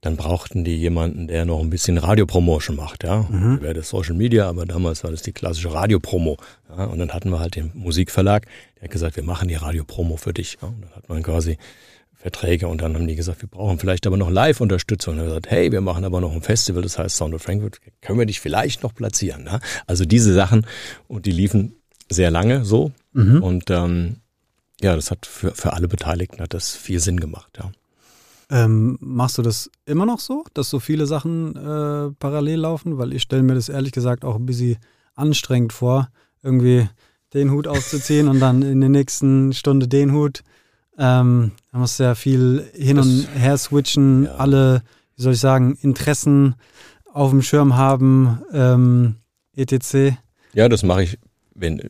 dann brauchten die jemanden, der noch ein bisschen Radiopromotion macht, ja. Mhm. Wäre das Social Media, aber damals war das die klassische Radiopromo. Ja? Und dann hatten wir halt den Musikverlag, der hat gesagt, wir machen die Radiopromo für dich. Ja? Und dann hat man quasi Verträge und dann haben die gesagt, wir brauchen vielleicht aber noch Live-Unterstützung. Und dann haben gesagt, hey, wir machen aber noch ein Festival, das heißt Sound of Frankfurt, können wir dich vielleicht noch platzieren? Ja? Also diese Sachen und die liefen sehr lange so mhm. und ähm, ja, das hat für, für alle Beteiligten hat das viel Sinn gemacht, ja. Ähm, machst du das immer noch so, dass so viele Sachen äh, parallel laufen? Weil ich stelle mir das ehrlich gesagt auch ein bisschen anstrengend vor, irgendwie den Hut aufzuziehen und dann in der nächsten Stunde den Hut. Ähm, da muss ja viel hin das, und her switchen, ja. alle, wie soll ich sagen, Interessen auf dem Schirm haben, ähm, etc. Ja, das mache ich, wenn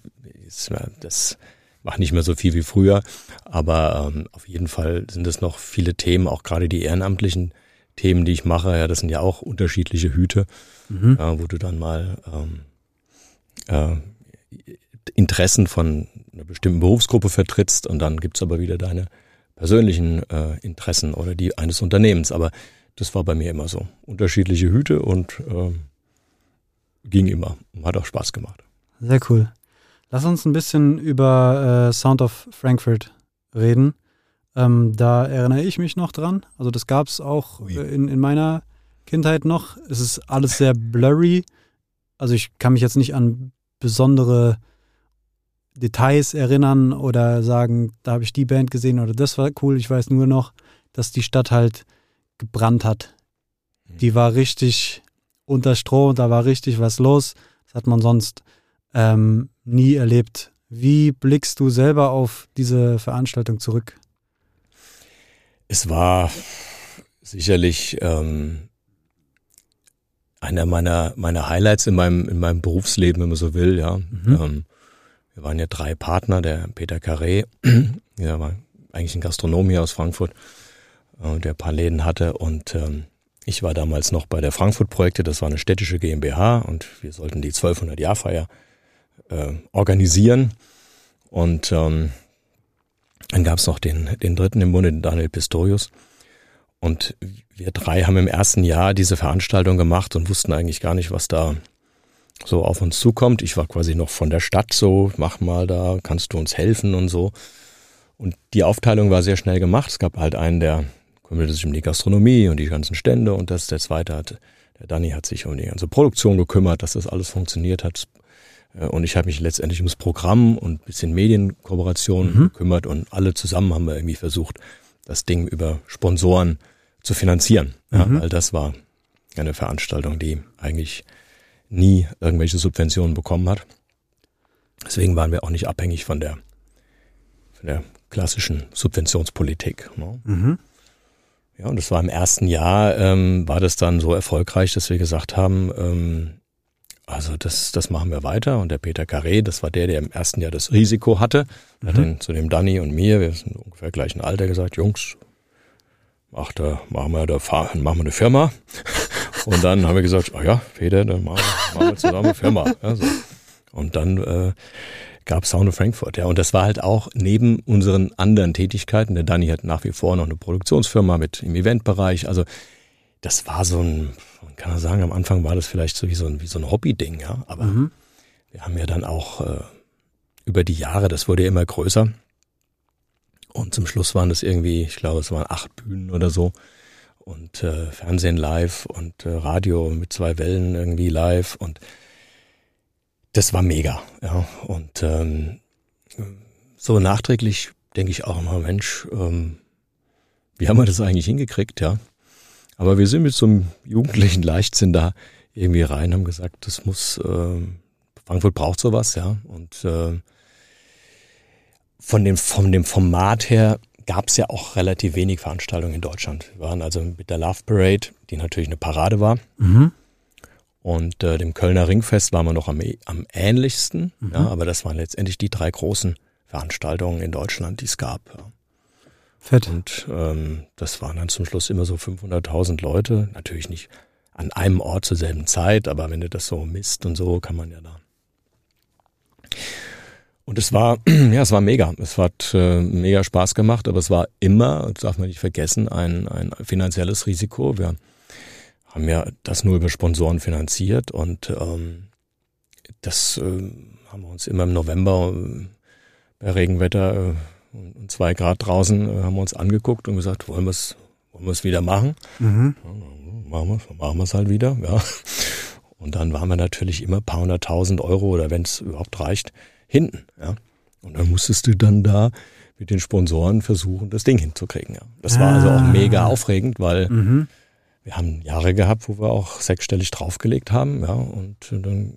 das mache nicht mehr so viel wie früher, aber ähm, auf jeden Fall sind es noch viele Themen, auch gerade die ehrenamtlichen Themen, die ich mache. Ja, das sind ja auch unterschiedliche Hüte, mhm. äh, wo du dann mal ähm, äh, Interessen von einer bestimmten Berufsgruppe vertrittst und dann gibt's aber wieder deine persönlichen äh, Interessen oder die eines Unternehmens. Aber das war bei mir immer so. Unterschiedliche Hüte und äh, ging immer. Hat auch Spaß gemacht. Sehr cool. Lass uns ein bisschen über äh, Sound of Frankfurt reden. Ähm, da erinnere ich mich noch dran. Also das gab es auch äh, in, in meiner Kindheit noch. Es ist alles sehr blurry. Also ich kann mich jetzt nicht an besondere Details erinnern oder sagen, da habe ich die Band gesehen oder das war cool. Ich weiß nur noch, dass die Stadt halt gebrannt hat. Mhm. Die war richtig unter Strom, da war richtig was los. Das hat man sonst ähm, nie erlebt. Wie blickst du selber auf diese Veranstaltung zurück? Es war sicherlich ähm, einer meiner, meiner Highlights in meinem, in meinem Berufsleben, wenn man so will. Ja. Mhm. Ähm, wir waren ja drei Partner, der Peter Carré, der war eigentlich ein Gastronom hier aus Frankfurt, äh, der ein paar Läden hatte und ähm, ich war damals noch bei der Frankfurt-Projekte, das war eine städtische GmbH und wir sollten die 1200-Jahr-Feier äh, organisieren. Und ähm, dann gab es noch den, den dritten im Bunde, den Daniel Pistorius. Und wir drei haben im ersten Jahr diese Veranstaltung gemacht und wussten eigentlich gar nicht, was da so auf uns zukommt. Ich war quasi noch von der Stadt so, mach mal da, kannst du uns helfen und so. Und die Aufteilung war sehr schnell gemacht. Es gab halt einen, der kümmerte sich um die Gastronomie und die ganzen Stände und das, der zweite hat, der Danny hat sich um die ganze Produktion gekümmert, dass das alles funktioniert hat. Äh, und ich habe mich letztendlich ums Programm und bisschen Medienkooperation mhm. gekümmert und alle zusammen haben wir irgendwie versucht, das Ding über Sponsoren zu finanzieren. Ja, mhm. Weil das war eine Veranstaltung, die eigentlich nie irgendwelche Subventionen bekommen hat. Deswegen waren wir auch nicht abhängig von der, von der klassischen Subventionspolitik. Ne? Mhm. Ja, und das war im ersten Jahr, ähm, war das dann so erfolgreich, dass wir gesagt haben, ähm, also das, das machen wir weiter. Und der Peter Carré, das war der, der im ersten Jahr das Risiko hatte, mhm. hat dann zu dem Danny und mir, wir sind ungefähr gleichen Alter, gesagt, Jungs, macht da, machen wir da, machen wir eine Firma. Und dann haben wir gesagt, oh ja, Peter, dann machen wir, machen wir zusammen eine Firma. Ja, so. Und dann äh, gab Sound of Frankfurt. Ja, und das war halt auch neben unseren anderen Tätigkeiten. Der Danny hat nach wie vor noch eine Produktionsfirma mit im Eventbereich. Also das war so ein, man kann ja sagen, am Anfang war das vielleicht so wie so ein, wie so ein Hobby-Ding, ja. Aber mhm. wir haben ja dann auch äh, über die Jahre, das wurde ja immer größer. Und zum Schluss waren das irgendwie, ich glaube, es waren acht Bühnen oder so. Und äh, Fernsehen live und äh, Radio mit zwei Wellen irgendwie live. Und das war mega, ja. Und ähm, so nachträglich denke ich auch immer, Mensch, ähm, wie haben wir das eigentlich hingekriegt, ja? Aber wir sind mit so einem jugendlichen Leichtsinn da irgendwie rein, haben gesagt, das muss, äh, Frankfurt braucht sowas, ja. Und äh, von dem, von dem Format her gab es ja auch relativ wenig Veranstaltungen in Deutschland. Wir waren also mit der Love Parade, die natürlich eine Parade war. Mhm. Und äh, dem Kölner Ringfest waren wir noch am, am ähnlichsten. Mhm. Ja, aber das waren letztendlich die drei großen Veranstaltungen in Deutschland, die es gab. Ja. Fett. Und ähm, das waren dann zum Schluss immer so 500.000 Leute. Natürlich nicht an einem Ort zur selben Zeit, aber wenn du das so misst und so, kann man ja da. Und es war, ja, es war mega. Es hat äh, mega Spaß gemacht, aber es war immer, das darf man nicht vergessen, ein, ein finanzielles Risiko. Wir haben ja das nur über Sponsoren finanziert und ähm, das äh, haben wir uns immer im November äh, bei Regenwetter äh, und zwei Grad draußen äh, haben wir uns angeguckt und gesagt, wollen wir es wollen wir es wieder machen? Mhm. Ja, machen wir machen wir es halt wieder, ja. Und dann waren wir natürlich immer paar hunderttausend Euro oder wenn es überhaupt reicht, hinten. Ja. Und dann musstest du dann da mit den Sponsoren versuchen, das Ding hinzukriegen. Ja. Das war also auch Ah. mega aufregend, weil Mhm. wir haben Jahre gehabt, wo wir auch sechsstellig draufgelegt haben. Ja. Und dann,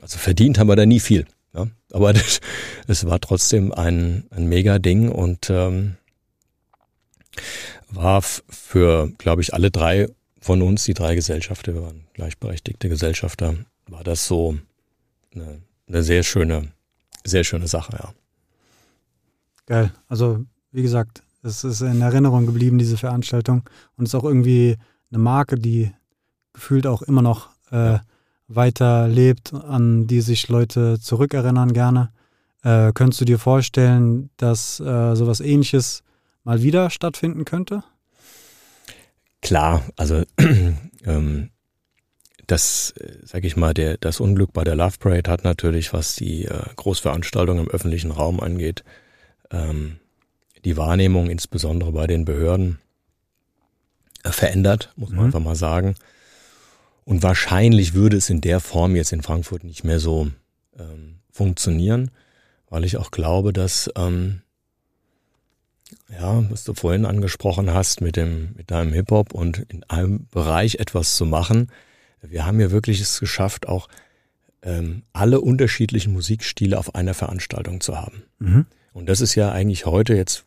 also verdient haben wir da nie viel. Ja. Aber das, es war trotzdem ein, ein mega Ding und ähm, war für, glaube ich, alle drei von uns, die drei Gesellschafter, wir waren gleichberechtigte Gesellschafter, war das so eine, eine sehr schöne, sehr schöne Sache, ja. Geil. Also, wie gesagt, es ist in Erinnerung geblieben, diese Veranstaltung. Und es ist auch irgendwie eine Marke, die gefühlt auch immer noch äh, weiter lebt, an die sich Leute zurückerinnern gerne. Äh, könntest du dir vorstellen, dass äh, sowas ähnliches mal wieder stattfinden könnte? Klar, also ähm, das, sage ich mal, der, das Unglück bei der Love Parade hat natürlich, was die äh, Großveranstaltung im öffentlichen Raum angeht, ähm, die Wahrnehmung insbesondere bei den Behörden äh, verändert, muss man Mhm. einfach mal sagen. Und wahrscheinlich würde es in der Form jetzt in Frankfurt nicht mehr so ähm, funktionieren, weil ich auch glaube, dass ähm, ja, was du vorhin angesprochen hast mit dem, mit deinem Hip-Hop und in einem Bereich etwas zu machen. Wir haben ja wirklich es geschafft, auch ähm, alle unterschiedlichen Musikstile auf einer Veranstaltung zu haben. Mhm. Und das ist ja eigentlich heute jetzt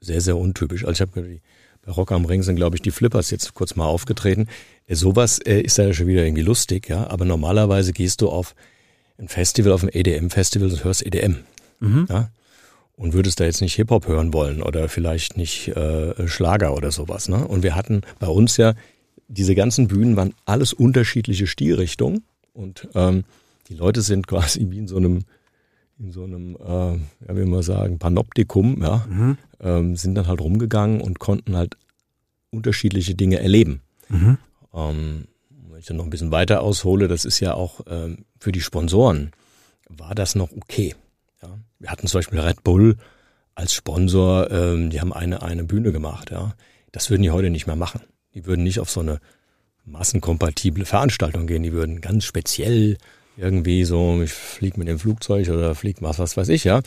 sehr, sehr untypisch. Also ich habe bei Rock am Ring sind, glaube ich, die Flippers jetzt kurz mal aufgetreten. Äh, Sowas äh, ist ja schon wieder irgendwie lustig, ja. Aber normalerweise gehst du auf ein Festival, auf ein EDM-Festival und hörst EDM Mhm. ja, und würdest da jetzt nicht Hip-Hop hören wollen oder vielleicht nicht äh, Schlager oder sowas. Ne? Und wir hatten bei uns ja, diese ganzen Bühnen waren alles unterschiedliche Stilrichtungen und ähm, die Leute sind quasi wie in so einem, in so einem, äh, ja, wie man sagen, Panoptikum, ja, Mhm. ähm, sind dann halt rumgegangen und konnten halt unterschiedliche Dinge erleben. Mhm. Ähm, wenn ich dann noch ein bisschen weiter aushole, das ist ja auch ähm, für die Sponsoren war das noch okay. Ja. Wir hatten zum Beispiel Red Bull als Sponsor, ähm, die haben eine, eine Bühne gemacht. Ja. Das würden die heute nicht mehr machen. Die würden nicht auf so eine massenkompatible Veranstaltung gehen. Die würden ganz speziell irgendwie so, ich flieg mit dem Flugzeug oder flieg was, was weiß ich, ja,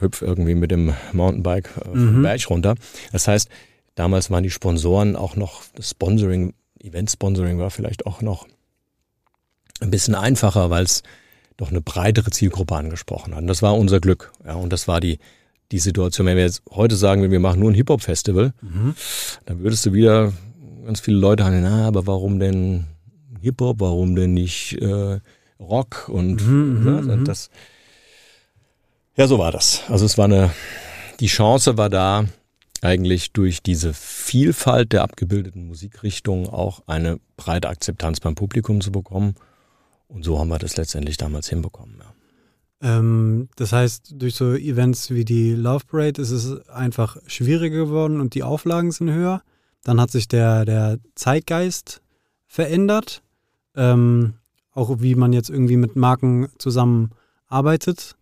hüpf irgendwie mit dem Mountainbike äh, vom Mhm. Berg runter. Das heißt, damals waren die Sponsoren auch noch, das Sponsoring, Event-Sponsoring war vielleicht auch noch ein bisschen einfacher, weil es doch eine breitere Zielgruppe angesprochen hat. Und das war unser Glück. Ja, und das war die, die Situation. Wenn wir jetzt heute sagen, wir machen nur ein Hip-Hop-Festival, Mhm. dann würdest du wieder ganz viele Leute haben, na, aber warum denn Hip-Hop, warum denn nicht äh, Rock und Mhm, mhm, ja, mhm. das. Ja, so war das. Also es war eine, die Chance war da, eigentlich durch diese Vielfalt der abgebildeten Musikrichtungen auch eine breite Akzeptanz beim Publikum zu bekommen. Und so haben wir das letztendlich damals hinbekommen. Ja. Ähm, das heißt, durch so Events wie die Love Parade ist es einfach schwieriger geworden und die Auflagen sind höher. Dann hat sich der, der Zeitgeist verändert. Ähm, auch wie man jetzt irgendwie mit Marken zusammenarbeitet.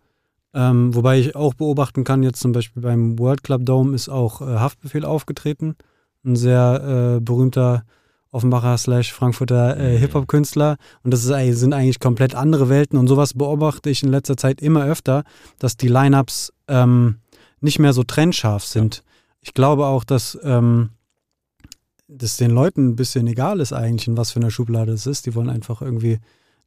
Ähm, wobei ich auch beobachten kann, jetzt zum Beispiel beim World Club Dome ist auch äh, Haftbefehl aufgetreten. Ein sehr äh, berühmter Offenbacher slash Frankfurter äh, Mhm. Hip-Hop-Künstler. Und das ist, sind eigentlich komplett andere Welten. Und sowas beobachte ich in letzter Zeit immer öfter, dass die Lineups ähm, nicht mehr so trennscharf sind. Ich glaube auch, dass ähm, das den Leuten ein bisschen egal ist eigentlich, in was für einer Schublade es ist. Die wollen einfach irgendwie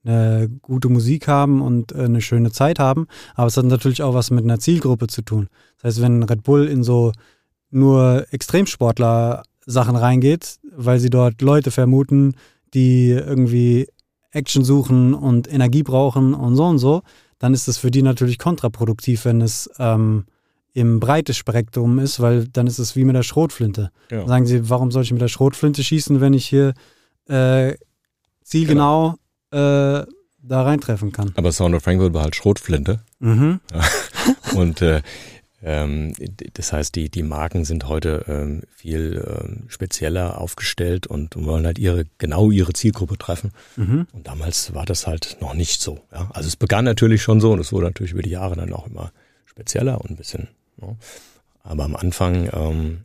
eine gute Musik haben und äh, eine schöne Zeit haben. Aber es hat natürlich auch was mit einer Zielgruppe zu tun. Das heißt, wenn Red Bull in so nur Extremsportler Sachen reingeht, weil sie dort Leute vermuten, die irgendwie Action suchen und Energie brauchen und so und so, dann ist das für die natürlich kontraproduktiv, wenn es ähm, im breites Spektrum ist, weil dann ist es wie mit der Schrotflinte. Ja. Sagen sie, warum soll ich mit der Schrotflinte schießen, wenn ich hier äh, zielgenau äh, da reintreffen kann? Aber Sound of Frankfurt war halt Schrotflinte. Mhm. Und äh, ähm, das heißt, die, die Marken sind heute ähm, viel ähm, spezieller aufgestellt und wollen halt ihre, genau ihre Zielgruppe treffen. Mhm. Und damals war das halt noch nicht so. Ja? Also es begann natürlich schon so und es wurde natürlich über die Jahre dann auch immer spezieller und ein bisschen. Ne? Aber am Anfang, ähm,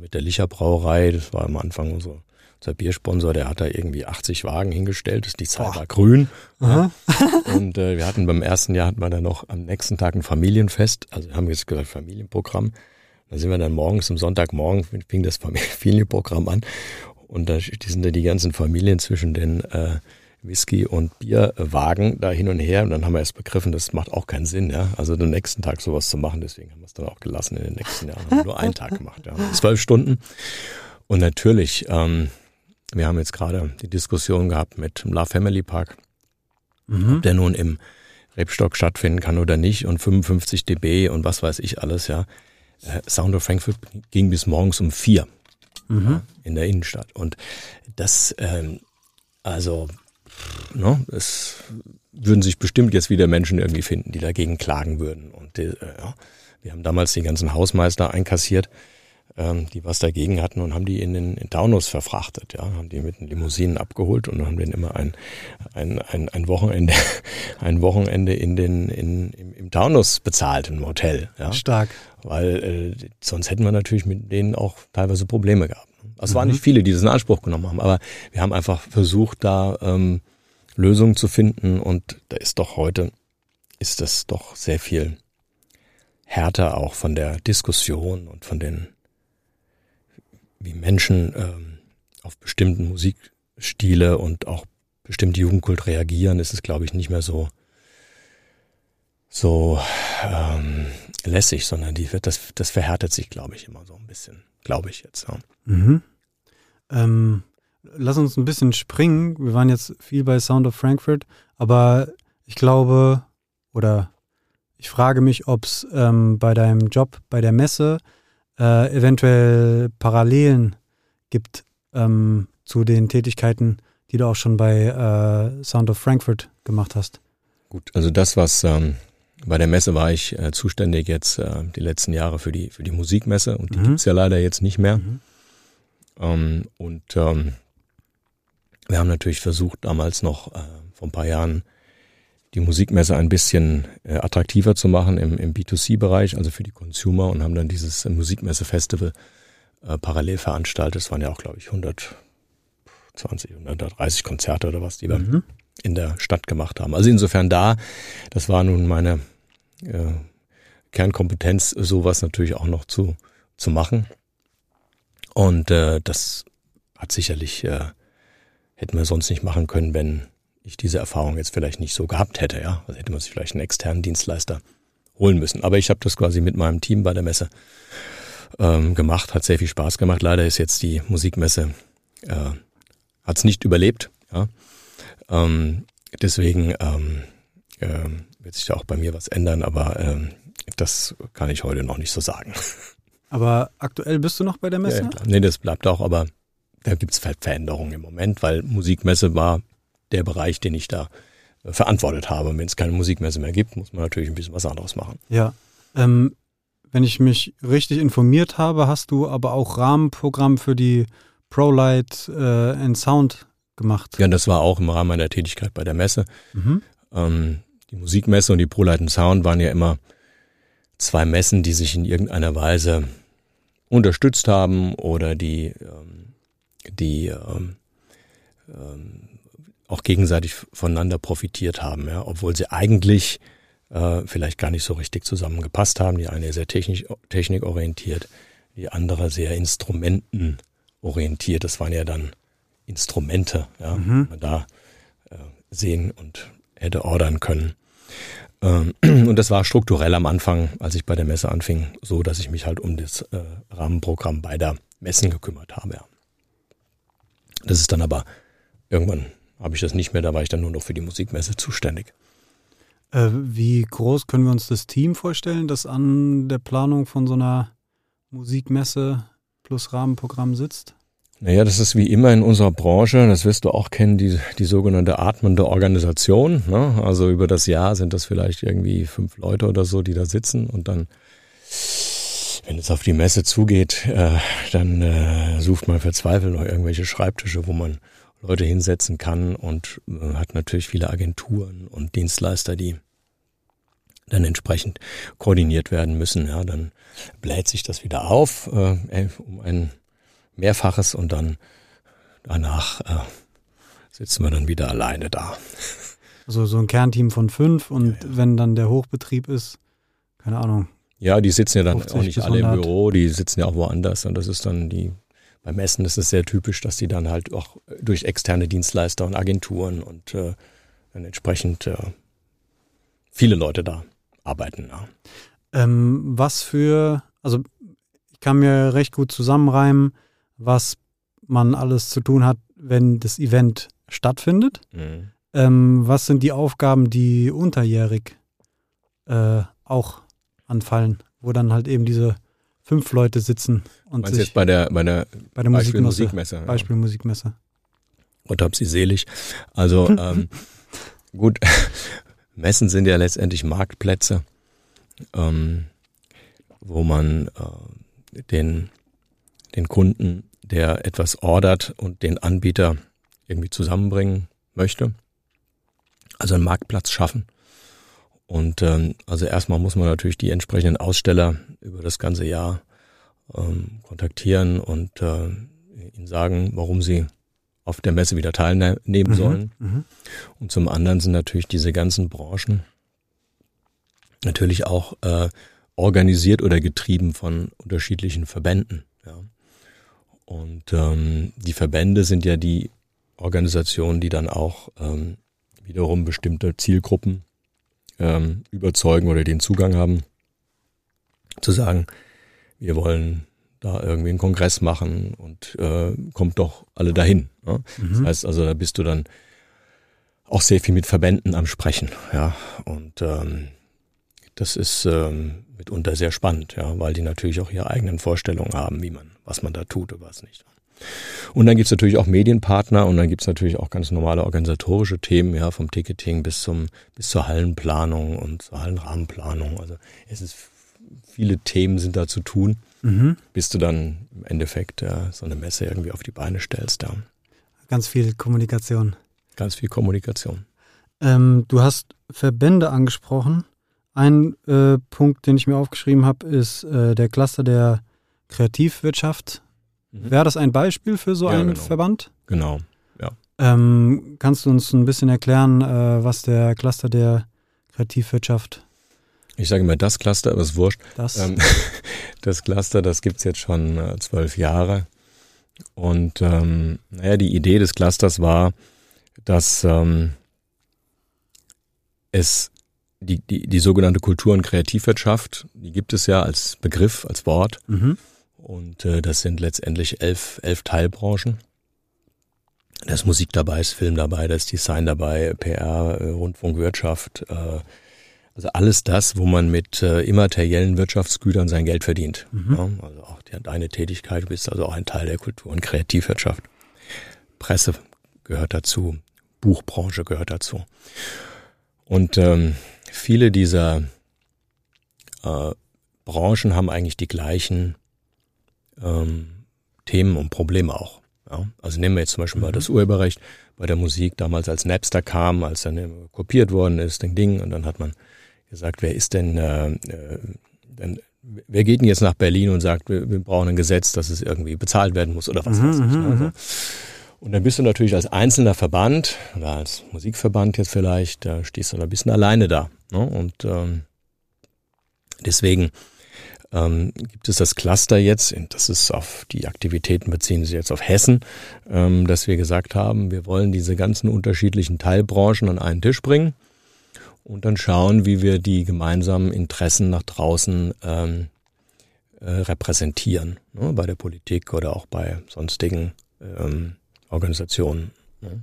mit der Licher Brauerei, das war am Anfang unser, unser Biersponsor, der hat da irgendwie 80 Wagen hingestellt. Die Zahl war grün. Aha. Und äh, wir hatten beim ersten Jahr hatten wir dann noch am nächsten Tag ein Familienfest. Also wir haben jetzt gesagt Familienprogramm. Da sind wir dann morgens, am Sonntagmorgen fing das Familienprogramm an. Und da sind dann die ganzen Familien zwischen den äh, Whisky- und Bierwagen da hin und her. Und dann haben wir erst begriffen, das macht auch keinen Sinn, ja. Also den nächsten Tag sowas zu machen. Deswegen haben wir es dann auch gelassen in den nächsten Jahren. Haben wir nur einen Tag gemacht, ja. Zwölf Stunden. Und natürlich, ähm, wir haben jetzt gerade die Diskussion gehabt mit dem Love Family Park Mhm. ob der nun im Rebstock stattfinden kann oder nicht und 55 dB und was weiß ich alles, ja. Äh, Sound of Frankfurt ging bis morgens um vier Mhm. ja, in der Innenstadt. Und das, ähm, also, ne, es würden sich bestimmt jetzt wieder Menschen irgendwie finden, die dagegen klagen würden. Und die, äh, ja, wir haben damals die ganzen Hausmeister einkassiert, ähm, die was dagegen hatten und haben die in den in Taunus verfrachtet, ja, haben die mit den Limousinen abgeholt und haben denen immer ein, ein, ein, ein Wochenende, ein Wochenende in den, in, im, im Taunus bezahlt, im Hotel, ja Stark. weil äh, sonst hätten wir natürlich mit denen auch teilweise Probleme gehabt. Es waren Mhm. nicht viele, die das in Anspruch genommen haben, aber wir haben einfach versucht, da ähm, Lösungen zu finden und da ist doch heute, ist das doch sehr viel härter auch von der Diskussion und von den, wie Menschen ähm, auf bestimmten Musikstile und auch bestimmte Jugendkult reagieren, ist es, glaube ich, nicht mehr so so ähm, lässig, sondern die wird das das verhärtet sich, glaube ich, immer so ein bisschen, glaube ich jetzt. Ja. Mhm. Ähm, lass uns ein bisschen springen. Wir waren jetzt viel bei Sound of Frankfurt, aber ich glaube oder ich frage mich, ob es ähm, bei deinem Job bei der Messe äh, eventuell Parallelen gibt ähm, zu den Tätigkeiten, die du auch schon bei äh, Sound of Frankfurt gemacht hast. Gut, also das, was ähm, bei der Messe war ich äh, zuständig jetzt äh, die letzten Jahre für die für die Musikmesse und die Mhm. gibt's ja leider jetzt nicht mehr. Mhm. Ähm, und ähm, wir haben natürlich versucht, damals noch äh, vor ein paar Jahren die Musikmesse ein bisschen äh, attraktiver zu machen im, im B2C-Bereich, also für die Consumer und haben dann dieses äh, Musikmesse-Festival äh, parallel veranstaltet. Es waren ja auch, glaube ich, 120, 130 Konzerte oder was, die wir Mhm. in der Stadt gemacht haben. Also insofern da, das war nun meine äh, Kernkompetenz, sowas natürlich auch noch zu, zu machen. Und äh, das hat sicherlich, äh, hätten wir sonst nicht machen können, wenn ich diese Erfahrung jetzt vielleicht nicht so gehabt hätte. Ja, also hätte man sich vielleicht einen externen Dienstleister holen müssen. Aber ich habe das quasi mit meinem Team bei der Messe ähm, gemacht, hat sehr viel Spaß gemacht. Leider ist jetzt die Musikmesse, äh, hat es nicht überlebt. Ja. Ähm, deswegen ähm, ähm, wird sich da auch bei mir was ändern, aber ähm, das kann ich heute noch nicht so sagen. Aber aktuell bist du noch bei der Messe? Ja, nee, das bleibt auch, aber da gibt's Ver Veränderungen im Moment, weil Musikmesse war der Bereich, den ich da äh, verantwortet habe. Wenn es keine Musikmesse mehr gibt, muss man natürlich ein bisschen was anderes machen. Ja. Ähm, wenn ich mich richtig informiert habe, hast du aber auch Rahmenprogramm für die ProLight äh, and Sound gemacht. Ja, das war auch im Rahmen meiner Tätigkeit bei der Messe. Mhm. Ähm, die Musikmesse und die ProLight Sound waren ja immer zwei Messen, die sich in irgendeiner Weise unterstützt haben oder die, ähm, die ähm, ähm, auch gegenseitig voneinander profitiert haben, ja, obwohl sie eigentlich äh, vielleicht gar nicht so richtig zusammengepasst haben. Die eine sehr technisch, technikorientiert, die andere sehr instrumentenorientiert. Das waren ja dann Instrumente, ja, Mhm. die man da äh, sehen und hätte ordern können. Ähm, und das war strukturell am Anfang, als ich bei der Messe anfing, so, dass ich mich halt um das äh, Rahmenprogramm beider Messen gekümmert habe. Ja. Das ist dann aber irgendwann habe ich das nicht mehr, da war ich dann nur noch für die Musikmesse zuständig. Äh, wie groß können wir uns das Team vorstellen, das an der Planung von so einer Musikmesse plus Rahmenprogramm sitzt? Naja, das ist wie immer in unserer Branche, das wirst du auch kennen, die, die sogenannte atmende Organisation. Ne? Also über das Jahr sind das vielleicht irgendwie fünf Leute oder so, die da sitzen und dann, wenn es auf die Messe zugeht, äh, dann äh, sucht man verzweifelt noch irgendwelche Schreibtische, wo man Leute hinsetzen kann und äh, hat natürlich viele Agenturen und Dienstleister, die dann entsprechend koordiniert werden müssen. Ja, dann bläht sich das wieder auf äh, um ein Mehrfaches und dann danach äh, sitzen wir dann wieder alleine da. Also so ein Kernteam von fünf und ja, ja. wenn dann der Hochbetrieb ist, keine Ahnung. Ja, die sitzen ja dann auch nicht alle im Büro, die sitzen ja auch woanders und das ist dann die, beim Essen ist es sehr typisch, dass die dann halt auch durch externe Dienstleister und Agenturen und äh, dann entsprechend äh, viele Leute da arbeiten. Ja. Ähm, was für, also ich kann mir recht gut zusammenreimen, was man alles zu tun hat, wenn das Event stattfindet. Mhm. Ähm, was sind die Aufgaben, die unterjährig äh, auch anfallen, wo dann halt eben diese fünf Leute sitzen und sich jetzt bei der bei der, bei der Beispiel Musikmesse, Beispiel ja. Musikmesse. Gott hab sie selig. Also ähm, gut, Messen sind ja letztendlich Marktplätze, ähm, wo man äh, den den Kunden der etwas ordert und den Anbieter irgendwie zusammenbringen möchte. Also einen Marktplatz schaffen. Und ähm, also erstmal muss man natürlich die entsprechenden Aussteller über das ganze Jahr ähm, kontaktieren und äh, ihnen sagen, warum sie auf der Messe wieder teilnehmen mhm, sollen. Mhm. Und zum anderen sind natürlich diese ganzen Branchen natürlich auch äh, organisiert oder getrieben von unterschiedlichen Verbänden. Ja. Und ähm, die Verbände sind ja die Organisationen, die dann auch ähm, wiederum bestimmte Zielgruppen ähm, überzeugen oder den Zugang haben, zu sagen, wir wollen da irgendwie einen Kongress machen und äh, kommt doch alle dahin. Ne? Mhm. Das heißt also, da bist du dann auch sehr viel mit Verbänden am Sprechen, ja. Und ähm, das ist ähm, mitunter sehr spannend, ja, weil die natürlich auch ihre eigenen Vorstellungen haben, wie man was man da tut oder was nicht. Und dann gibt's natürlich auch Medienpartner und dann gibt's natürlich auch ganz normale organisatorische Themen, ja, vom Ticketing bis zum bis zur Hallenplanung und zur Hallenrahmenplanung. Also es ist viele Themen sind da zu tun, mhm. bis du dann im Endeffekt ja, so eine Messe irgendwie auf die Beine stellst. Ja. Ganz viel Kommunikation. Ganz viel Kommunikation. Ähm, du hast Verbände angesprochen. Ein äh, Punkt, den ich mir aufgeschrieben habe, ist äh, der Cluster der Kreativwirtschaft. Mhm. Wäre das ein Beispiel für so ja, einen genau. Verband? Genau, ja. Ähm, kannst du uns ein bisschen erklären, äh, was der Cluster der Kreativwirtschaft ich sage immer das Cluster, aber es ist wurscht. Das, ähm, das Cluster, das gibt's jetzt schon äh, zwölf Jahre. Und ähm, naja, die Idee des Clusters war, dass ähm, es die, die, die sogenannte Kultur- und Kreativwirtschaft, die gibt es ja als Begriff, als Wort. Mhm. Und äh, das sind letztendlich elf, elf Teilbranchen. Da ist Musik dabei, ist Film dabei, da ist Design dabei, PR, äh, Rundfunkwirtschaft, äh, also alles das, wo man mit äh, immateriellen Wirtschaftsgütern sein Geld verdient. Mhm. Ja, also auch die, deine Tätigkeit, du bist also auch ein Teil der Kultur- und Kreativwirtschaft. Presse gehört dazu, Buchbranche gehört dazu. Und ähm, viele dieser äh, Branchen haben eigentlich die gleichen ähm, Themen und Probleme auch. Ja? Also nehmen wir jetzt zum Beispiel mhm. mal das Urheberrecht bei der Musik damals, als Napster kam, als dann kopiert worden ist, den Ding, und dann hat man gesagt, wer ist denn, äh, äh, denn wer geht denn jetzt nach Berlin und sagt, wir, wir brauchen ein Gesetz, dass es irgendwie bezahlt werden muss oder was mhm, weiß ich. Ne? Also, und dann bist du natürlich als einzelner Verband oder als Musikverband jetzt vielleicht, da stehst du da ein bisschen alleine da. Ne? Und ähm, deswegen ähm, gibt es das Cluster jetzt, das ist auf die Aktivitäten beziehen sich jetzt auf Hessen, ähm, dass wir gesagt haben, wir wollen diese ganzen unterschiedlichen Teilbranchen an einen Tisch bringen und dann schauen, wie wir die gemeinsamen Interessen nach draußen ähm, äh, repräsentieren, ne, bei der Politik oder auch bei sonstigen ähm, Organisationen. Ne.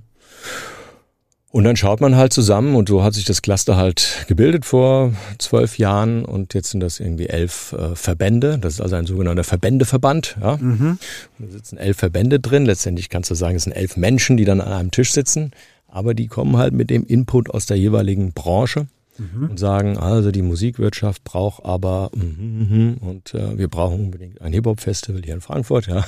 Und dann schaut man halt zusammen und so hat sich das Cluster halt gebildet vor zwölf Jahren und jetzt sind das irgendwie elf äh, Verbände. Das ist also ein sogenannter Verbändeverband. Ja. Mhm. Da sitzen elf Verbände drin. Letztendlich kannst du sagen, es sind elf Menschen, die dann an einem Tisch sitzen. Aber die kommen halt mit dem Input aus der jeweiligen Branche Mhm. und sagen, also die Musikwirtschaft braucht aber mhm, mhm, und äh, wir brauchen unbedingt ein Hip-Hop-Festival hier in Frankfurt, ja.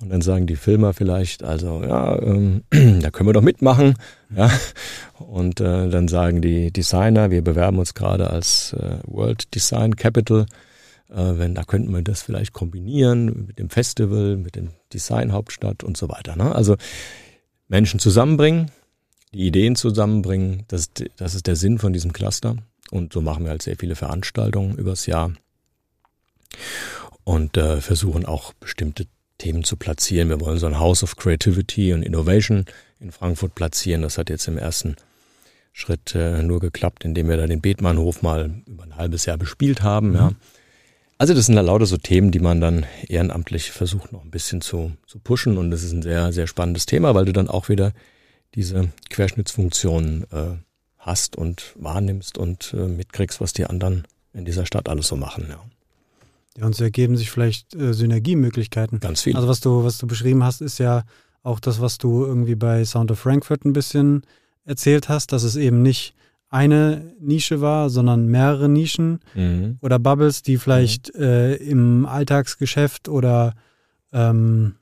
Und dann sagen die Filmer vielleicht, also ja, ähm, da können wir doch mitmachen, ja. Und äh, dann sagen die Designer, wir bewerben uns gerade als äh, World Design Capital, äh, wenn da könnten wir das vielleicht kombinieren mit dem Festival, mit dem Design Hauptstadt und so weiter. Ne? Also Menschen zusammenbringen, die Ideen zusammenbringen. Das, ist- das ist der Sinn von diesem Cluster. Und so machen wir halt sehr viele Veranstaltungen übers Jahr und äh, versuchen auch bestimmte Themen zu platzieren. Wir wollen so ein House of Creativity und Innovation in Frankfurt platzieren. Das hat jetzt im ersten Schritt äh, nur geklappt, indem wir da den Bethmannhof mal über ein halbes Jahr bespielt haben. Ja. Also das sind da lauter so Themen, die man dann ehrenamtlich versucht noch ein bisschen zu, zu pushen. Und das ist ein sehr, sehr spannendes Thema, weil du dann auch wieder diese Querschnittsfunktion äh, hast und wahrnimmst und äh, mitkriegst, was die anderen in dieser Stadt alles so machen. Ja. Ja, und so ergeben sich vielleicht äh, Synergiemöglichkeiten. Ganz viel. Also was du, was du beschrieben hast, ist ja auch das, was du irgendwie bei Sound of Frankfurt ein bisschen erzählt hast, dass es eben nicht eine Nische war, sondern mehrere Nischen Mhm. oder Bubbles, die vielleicht äh, im Alltagsgeschäft oder ähm,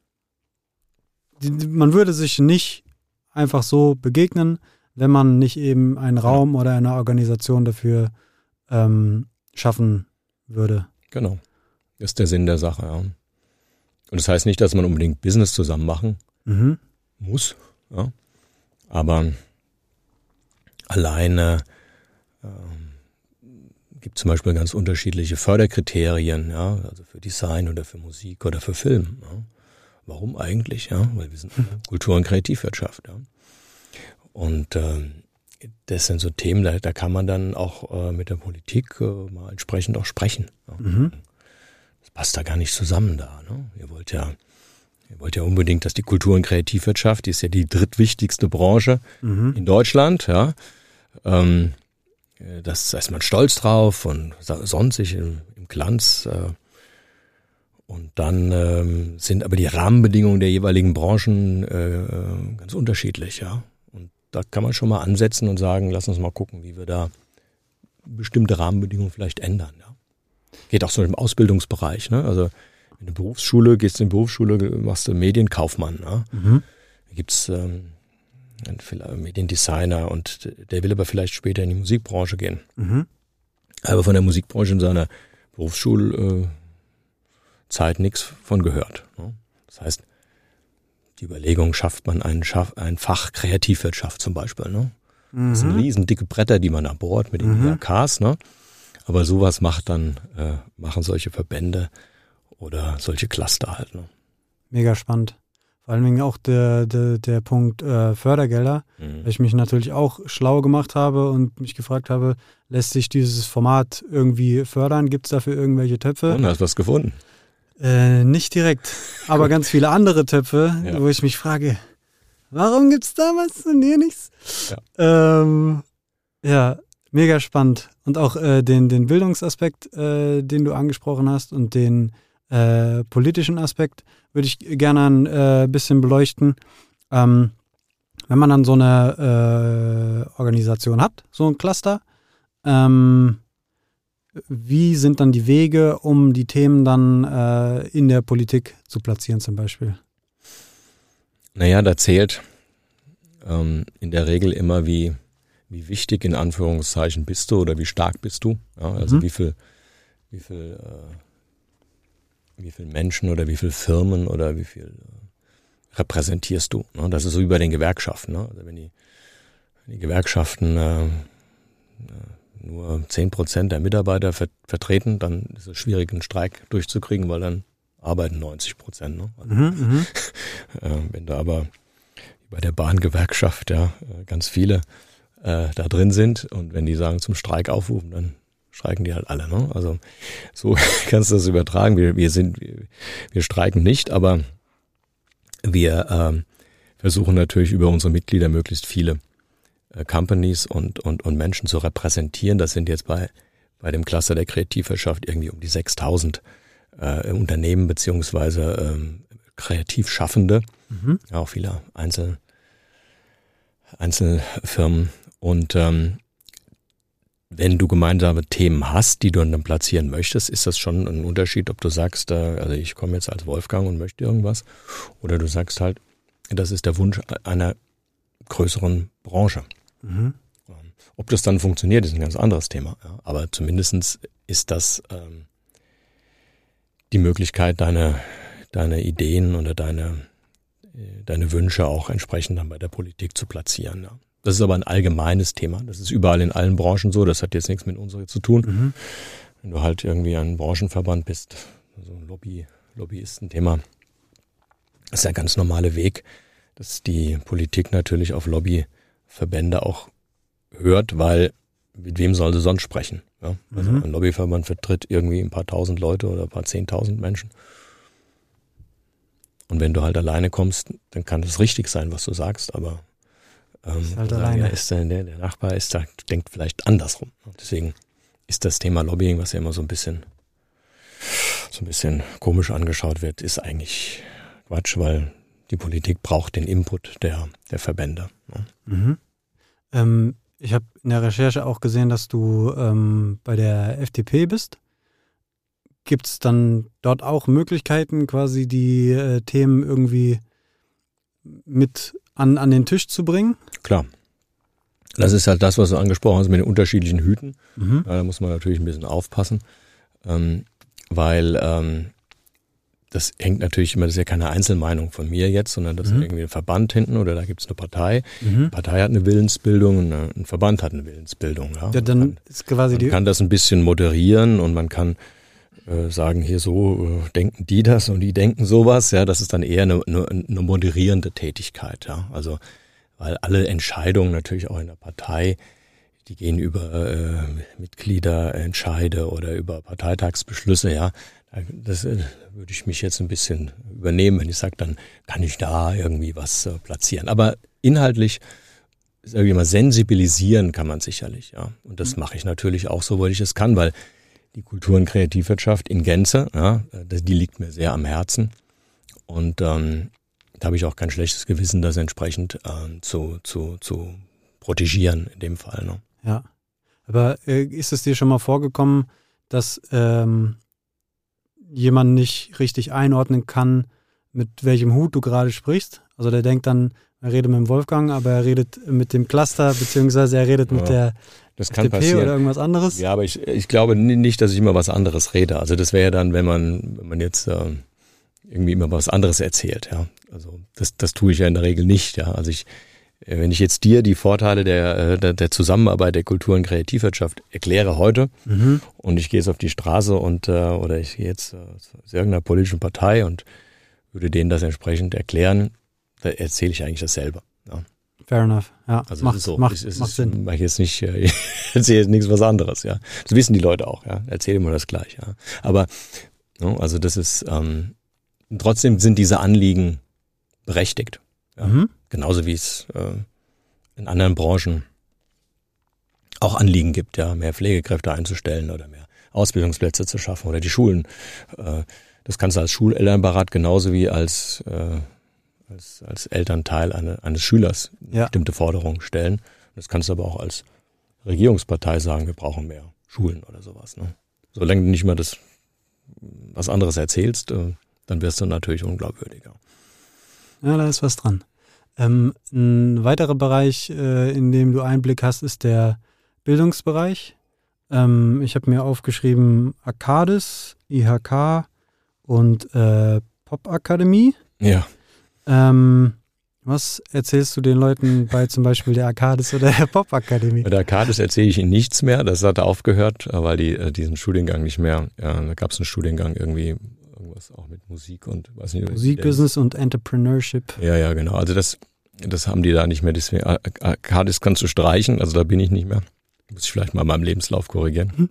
die- man würde sich nicht einfach so begegnen, wenn man nicht eben einen Raum oder eine Organisation dafür ähm, schaffen würde. Genau. Das ist der Sinn der Sache, ja. Und das heißt nicht, dass man unbedingt Business zusammen machen Mhm. muss, ja. Aber alleine ähm, gibt zum Beispiel ganz unterschiedliche Förderkriterien, ja, also für Design oder für Musik oder für Film. Ja. Warum eigentlich? Ja, weil wir sind Kultur- und Kreativwirtschaft. Ja. Und ähm, das sind so Themen, da, da kann man dann auch äh, mit der Politik äh, mal entsprechend auch sprechen. Ja. Mhm. Das passt da gar nicht zusammen da. Ne? Ihr wollt ja, ihr wollt ja unbedingt, dass die Kultur- und Kreativwirtschaft, die ist ja die drittwichtigste Branche Mhm. in Deutschland, ja. Ähm, äh, das, da ist man stolz drauf und so- sonstig im, im Glanz. Äh, und dann ähm, sind aber die Rahmenbedingungen der jeweiligen Branchen äh, äh, ganz unterschiedlich, ja. Und da kann man schon mal ansetzen und sagen, lass uns mal gucken, wie wir da bestimmte Rahmenbedingungen vielleicht ändern, ja. Geht auch so im Ausbildungsbereich, ne? Also in der Berufsschule, gehst du in die Berufsschule, machst du Medienkaufmann, ne? Mhm. Da gibt's ähm, einen Mediendesigner und der will aber vielleicht später in die Musikbranche gehen. Mhm. Aber von der Musikbranche in seiner Berufsschulzeit äh, Zeit nichts von gehört. Ne? Das heißt, die Überlegung, schafft man ein, Schaff, ein Fach Kreativwirtschaft zum Beispiel. Ne? Das sind Mhm. riesen dicke Bretter, die man da bohrt mit den Mhm. IHKs. Ne? Aber sowas macht dann, äh, machen solche Verbände oder solche Cluster halt. Ne? Mega spannend. Vor allen Dingen auch der, der, der Punkt äh, Fördergelder, Mhm. weil ich mich natürlich auch schlau gemacht habe und mich gefragt habe, lässt sich dieses Format irgendwie fördern? Gibt es dafür irgendwelche Töpfe? Und hast was gefunden? Äh, nicht direkt, aber ganz viele andere Töpfe, Ja. wo ich mich frage, warum gibt's da was und hier nichts? Ja, ähm, ja mega spannend. Und auch äh, den, den Bildungsaspekt, äh, den du angesprochen hast und den äh, politischen Aspekt würde ich gerne ein äh, bisschen beleuchten. Ähm, wenn man dann so eine Organisation hat, so ein Cluster, ähm, wie sind dann die Wege, um die Themen dann äh, in der Politik zu platzieren zum Beispiel? Naja, da zählt ähm, in der Regel immer, wie, wie wichtig in Anführungszeichen bist du oder wie stark bist du. Ja, also Mhm. wie viel, wie viel, äh, wie viel Menschen oder wie viel Firmen oder wie viel äh, repräsentierst du. Ne? Das ist so wie bei den Gewerkschaften. Ne? Also wenn die, wenn die Gewerkschaften äh, äh, nur zehn Prozent der Mitarbeiter ver vertreten, dann ist es schwierig, einen Streik durchzukriegen, weil dann arbeiten 90 Prozent. Ne? Also Mhm, äh, wenn da aber bei der Bahngewerkschaft ja äh, ganz viele äh, da drin sind und wenn die sagen zum Streik aufrufen, dann streiken die halt alle. Ne? Also so kannst du das übertragen. Wir, wir sind, wir, streiken nicht, aber wir ähm, versuchen natürlich über unsere Mitglieder möglichst viele äh, Companies und, und, und Menschen zu repräsentieren. Das sind jetzt bei, bei dem Cluster der Kreativwirtschaft irgendwie um die 6000 äh, Unternehmen beziehungsweise ähm, Kreativschaffende, Mhm. auch viele Einzel, Einzelfirmen. Und ähm, wenn du gemeinsame Themen hast, die du dann platzieren möchtest, ist das schon ein Unterschied, ob du sagst, äh, also ich komme jetzt als Wolfgang und möchte irgendwas, oder du sagst halt, das ist der Wunsch einer größeren Branche. Mhm. Ob das dann funktioniert, ist ein ganz anderes Thema. Ja. Aber zumindestens ist das ähm, die Möglichkeit, deine, deine Ideen oder deine, äh, deine Wünsche auch entsprechend dann bei der Politik zu platzieren. Ja. Das ist aber ein allgemeines Thema. Das ist überall in allen Branchen so. Das hat jetzt nichts mit unserer zu tun. Mhm. Wenn du halt irgendwie ein Branchenverband bist, so ein Lobby, Lobbyistenthema, ist der ganz normale Weg, dass die Politik natürlich auf Lobbyverbände auch hört, weil mit wem soll sie sonst sprechen? Ja? Also Mhm. ein Lobbyverband vertritt irgendwie ein paar tausend Leute oder ein paar zehntausend Menschen. Und wenn du halt alleine kommst, dann kann es richtig sein, was du sagst, aber ähm, Ist halt alleine. ist der, der, der Nachbar ist da, denkt vielleicht andersrum. Deswegen ist das Thema Lobbying, was ja immer so ein bisschen so ein bisschen komisch angeschaut wird, ist eigentlich Quatsch, weil die Politik braucht den Input der, der Verbände. Mhm. Ähm, ich habe in der Recherche auch gesehen, dass du ähm, bei der FDP bist. Gibt es dann dort auch Möglichkeiten, quasi die äh, Themen irgendwie mit an, an den Tisch zu bringen? Klar. Das ist halt das, was du angesprochen hast mit den unterschiedlichen Hüten. Mhm. Ja, da muss man natürlich ein bisschen aufpassen, ähm, weil ähm, das hängt natürlich immer, das ist ja keine Einzelmeinung von mir jetzt, sondern das Mhm. ist irgendwie ein Verband hinten oder da gibt es eine Partei. Mhm. Partei hat eine Willensbildung und eine- ein Verband hat eine Willensbildung. Ja, Ja, Man dann kann, ist quasi man die. kann das ein bisschen moderieren und man kann äh, sagen, hier so äh, denken die das und die denken sowas. Ja, das ist dann eher eine, eine, eine moderierende Tätigkeit. Ja, also weil alle Entscheidungen natürlich auch in der Partei, die gehen über äh, Mitgliederentscheide oder über Parteitagsbeschlüsse. Ja, Da- das äh, würde ich mich jetzt ein bisschen übernehmen, wenn ich sage, dann kann ich da irgendwie was äh, platzieren. Aber inhaltlich sag ich mal, sensibilisieren kann man sicherlich, ja. Und das mache ich natürlich auch, soweit ich es kann, weil die Kultur- und Kreativwirtschaft in Gänze, ja, das- die liegt mir sehr am Herzen. Und ähm, da habe ich auch kein schlechtes Gewissen, das entsprechend ähm, zu, zu, zu protegieren in dem Fall. Ne? Ja. Aber äh, ist es dir schon mal vorgekommen, dass ähm, jemand nicht richtig einordnen kann, mit welchem Hut du gerade sprichst? Also der denkt dann, er redet mit dem Wolfgang, aber er redet mit dem Cluster, beziehungsweise er redet mit Ja, der Das kann FDP passieren. oder irgendwas anderes. Ja, aber ich, ich glaube ni- nicht, dass ich immer was anderes rede. Also das wäre ja dann, wenn man, wenn man jetzt ähm, irgendwie immer was anderes erzählt, ja. Also das, das tue ich ja in der Regel nicht, ja. Also ich, äh, wenn ich jetzt dir die Vorteile der, äh, der, der Zusammenarbeit der Kultur- und Kreativwirtschaft erkläre heute Mhm. und ich gehe jetzt auf die Straße und äh, oder ich gehe jetzt äh, zu irgendeiner politischen Partei und würde denen das entsprechend erklären, da erzähle ich eigentlich dasselbe. Ja. Fair enough. Ja, Also macht, so. macht, es, macht Sinn. Mach ich jetzt nicht, äh, ich erzähle jetzt nichts was anderes, ja. Das wissen die Leute auch, ja. Erzähle immer das gleich, ja. Aber ne, also das ist ähm, trotzdem sind diese Anliegen berechtigt. Ja. Mhm. Genauso wie es äh, in anderen Branchen auch Anliegen gibt, ja, mehr Pflegekräfte einzustellen oder mehr Ausbildungsplätze zu schaffen oder die Schulen. Äh, das kannst du als Schulelternbeirat genauso wie als, äh, als, als Elternteil eine, eines Schülers Ja. bestimmte Forderungen stellen. Das kannst du aber auch als Regierungspartei sagen, wir brauchen mehr Schulen oder sowas. Ne? Solange du nicht mal das was anderes erzählst, äh, dann wirst du natürlich unglaubwürdiger. Ja, da ist was dran. Ähm, ein weiterer Bereich, äh, in dem du Einblick hast, ist der Bildungsbereich. Ähm, ich habe mir aufgeschrieben Arcadis, IHK und äh, Popakademie. Ja. Ähm, was erzählst du den Leuten bei zum Beispiel der Arcadis oder der Popakademie? Bei der Arcadis erzähle ich Ihnen nichts mehr. Das hat aufgehört, weil die äh, diesen Studiengang nicht mehr, ja, da gab es einen Studiengang irgendwie, irgendwas auch mit Musik und weiß nicht. Musikbusiness und Entrepreneurship. Ja, ja, genau. Also das, das haben die da nicht mehr. Deswegen, Ar- Arcadis kannst du streichen, also da bin ich nicht mehr. Muss ich vielleicht mal in meinem Lebenslauf korrigieren. Mhm.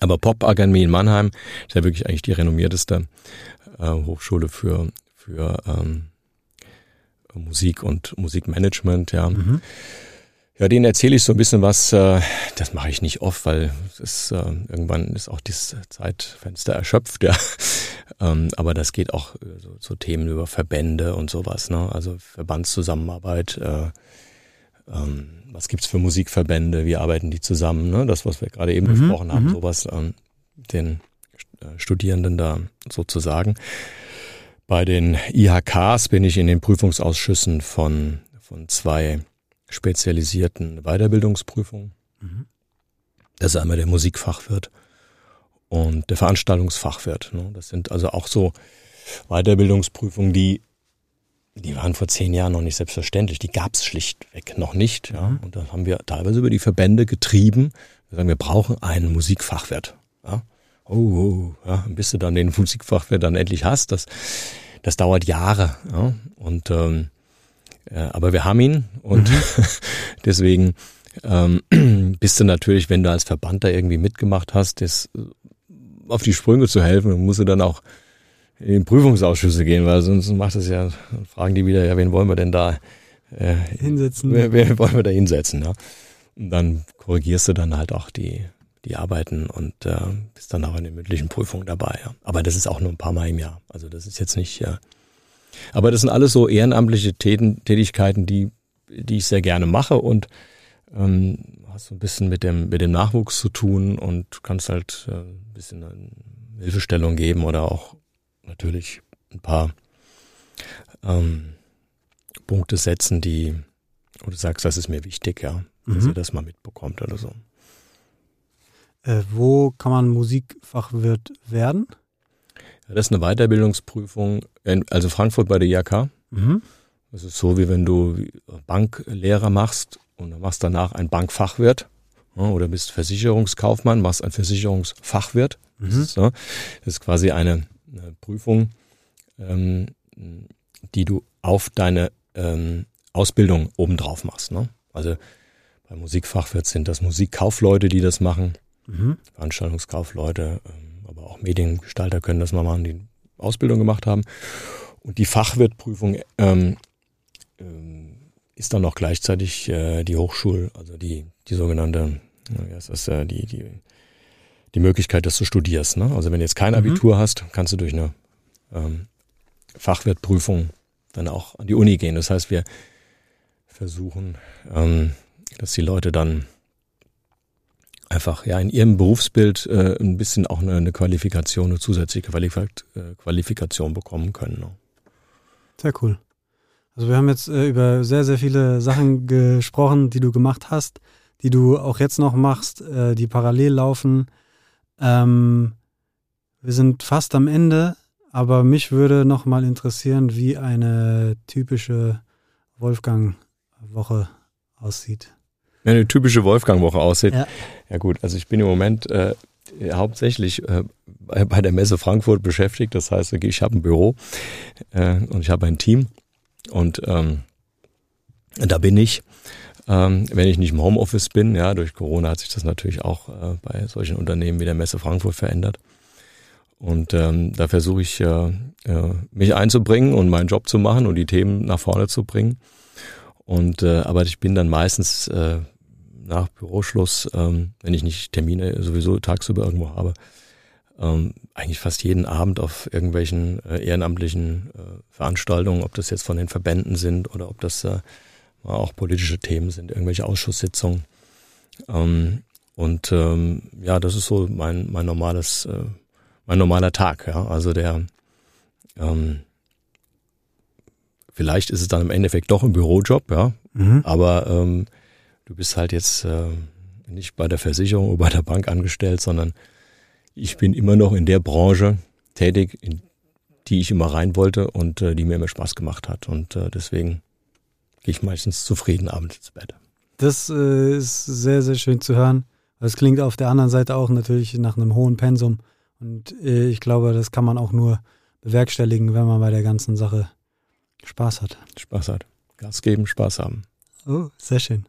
Aber Pop-Akademie in Mannheim ist ja wirklich eigentlich die renommierteste äh, Hochschule für, für ähm, Musik und Musikmanagement, ja. Mhm. Ja, denen erzähle ich so ein bisschen was. Äh, das mache ich nicht oft, weil es ist, äh, irgendwann ist auch dieses Zeitfenster erschöpft. Ja. Ähm, aber das geht auch äh, so, so Themen über Verbände und sowas. Ne? Also Verbandszusammenarbeit. Äh, ähm, was gibt's für Musikverbände? Wie arbeiten die zusammen? Ne? Das, was wir gerade eben mhm, besprochen haben, mhm. sowas ähm, den Studierenden da sozusagen. Bei den IHKs bin ich in den Prüfungsausschüssen von, von zwei spezialisierten Weiterbildungsprüfungen. Mhm. Das ist einmal der Musikfachwirt und der Veranstaltungsfachwirt. Ne? Das sind also auch so Weiterbildungsprüfungen, die die waren vor zehn Jahren noch nicht selbstverständlich. Die gab es schlichtweg noch nicht. Ja. Mhm. Und dann haben wir teilweise über die Verbände getrieben. Wir sagen, wir brauchen einen Musikfachwirt. Ja. Oh, oh, ja, bis du dann den Musikfachwirt dann endlich hast, das, das dauert Jahre. Ja. Und ähm, aber wir haben ihn und mhm. deswegen ähm, bist du natürlich, wenn du als Verband da irgendwie mitgemacht hast, das äh, auf die Sprünge zu helfen, musst du dann auch in Prüfungsausschüsse gehen, weil sonst macht es ja, fragen die wieder, ja, wen wollen wir denn da äh, hinsetzen? Wer, wer wollen wir da hinsetzen? Ja? Und dann korrigierst du dann halt auch die, die Arbeiten und äh, bist dann auch in den mündlichen Prüfungen dabei. Ja? Aber das ist auch nur ein paar Mal im Jahr. Also das ist jetzt nicht, ja. Aber das sind alles so ehrenamtliche Tätigkeiten, die, die ich sehr gerne mache und ähm, hast so ein bisschen mit dem, mit dem Nachwuchs zu tun und kannst halt äh, ein bisschen Hilfestellung geben oder auch natürlich ein paar ähm, Punkte setzen, die, wo du sagst, das ist mir wichtig, ja, dass mhm. ihr das mal mitbekommt oder so. Äh, wo kann man Musikfachwirt werden? Das ist eine Weiterbildungsprüfung, in, also Frankfurt bei der IHK. Mhm. Das ist so, wie wenn du Banklehrer machst und dann machst danach ein Bankfachwirt oder bist Versicherungskaufmann, machst ein Versicherungsfachwirt. Mhm. Das, ist, das ist quasi eine eine Prüfung, ähm, die du auf deine ähm, Ausbildung obendrauf machst. Ne? Also bei Musikfachwirt sind das Musikkaufleute, die das machen, mhm. Veranstaltungskaufleute, ähm, aber auch Mediengestalter können das mal machen, die Ausbildung gemacht haben. Und die Fachwirtprüfung ähm, ähm, ist dann auch gleichzeitig äh, die Hochschul, also die, die sogenannte, ja, ist das, äh, die, die die Möglichkeit, dass du studierst. Ne? Also wenn du jetzt kein mhm. Abitur mhm. hast, kannst du durch eine ähm, Fachwertprüfung dann auch an die Uni gehen. Das heißt, wir versuchen, ähm, dass die Leute dann einfach ja in ihrem Berufsbild äh, ein bisschen auch eine, eine Qualifikation, eine zusätzliche äh, Qualifikation bekommen können. Ne? Sehr cool. Also wir haben jetzt äh, über sehr, sehr viele Sachen gesprochen, die du gemacht hast, die du auch jetzt noch machst, äh, die parallel laufen. Ähm, wir sind fast am Ende, aber mich würde noch mal interessieren, wie eine typische Wolfgang-Woche aussieht. Wie eine typische Wolfgang-Woche aussieht. Ja. ja. gut, also ich bin im Moment äh, hauptsächlich äh, bei der Messe Frankfurt beschäftigt. Das heißt, ich habe ein Büro äh, und ich habe ein Team und ähm, da bin ich. Ähm, wenn ich nicht im Homeoffice bin, ja, durch Corona hat sich das natürlich auch äh, bei solchen Unternehmen wie der Messe Frankfurt verändert. Und ähm, da versuche ich äh, äh, mich einzubringen und meinen Job zu machen und die Themen nach vorne zu bringen. Und äh, aber ich bin dann meistens äh, nach Büroschluss, ähm, wenn ich nicht Termine sowieso tagsüber irgendwo habe, ähm, eigentlich fast jeden Abend auf irgendwelchen äh, ehrenamtlichen äh, Veranstaltungen, ob das jetzt von den Verbänden sind oder ob das äh, auch politische Themen sind, irgendwelche Ausschusssitzungen. Ähm, und ähm, ja, das ist so mein, mein normales, äh, mein normaler Tag, ja. Also der ähm, vielleicht ist es dann im Endeffekt doch ein Bürojob, ja. Mhm. Aber ähm, du bist halt jetzt äh, nicht bei der Versicherung oder bei der Bank angestellt, sondern ich bin immer noch in der Branche tätig, in die ich immer rein wollte und äh, die mir immer Spaß gemacht hat. Und äh, deswegen gehe ich meistens zufrieden abends ins Bett. Das äh, ist sehr, sehr schön zu hören. Es klingt auf der anderen Seite auch natürlich nach einem hohen Pensum. Und äh, ich glaube, das kann man auch nur bewerkstelligen, wenn man bei der ganzen Sache Spaß hat. Spaß hat. Gas geben, Spaß haben. Oh, sehr schön.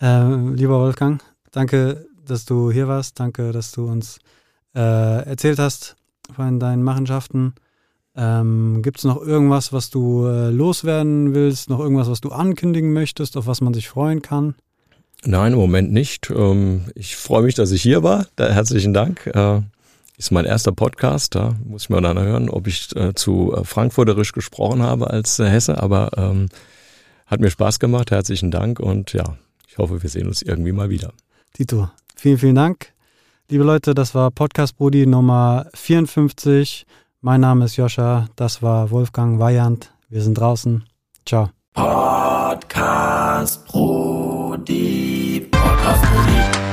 Äh, lieber Wolfgang, danke, dass du hier warst. Danke, dass du uns äh, erzählt hast von deinen Machenschaften. Ähm, Gibt es noch irgendwas, was du äh, loswerden willst? Noch irgendwas, was du ankündigen möchtest, auf was man sich freuen kann? Nein, im Moment nicht. Ähm, ich freue mich, dass ich hier war. Da, herzlichen Dank. Äh, ist mein erster Podcast. Da muss ich mal dann hören, ob ich äh, zu äh, Frankfurterisch gesprochen habe als Hesse. Aber ähm, hat mir Spaß gemacht. Herzlichen Dank. Und ja, ich hoffe, wir sehen uns irgendwie mal wieder. Tito, vielen, vielen Dank. Liebe Leute, das war Podcast Brudi Nummer 54. Mein Name ist Joscha. Das war Wolfgang Weyand. Wir sind draußen. Ciao. Podcast Brody. Podcast Brody.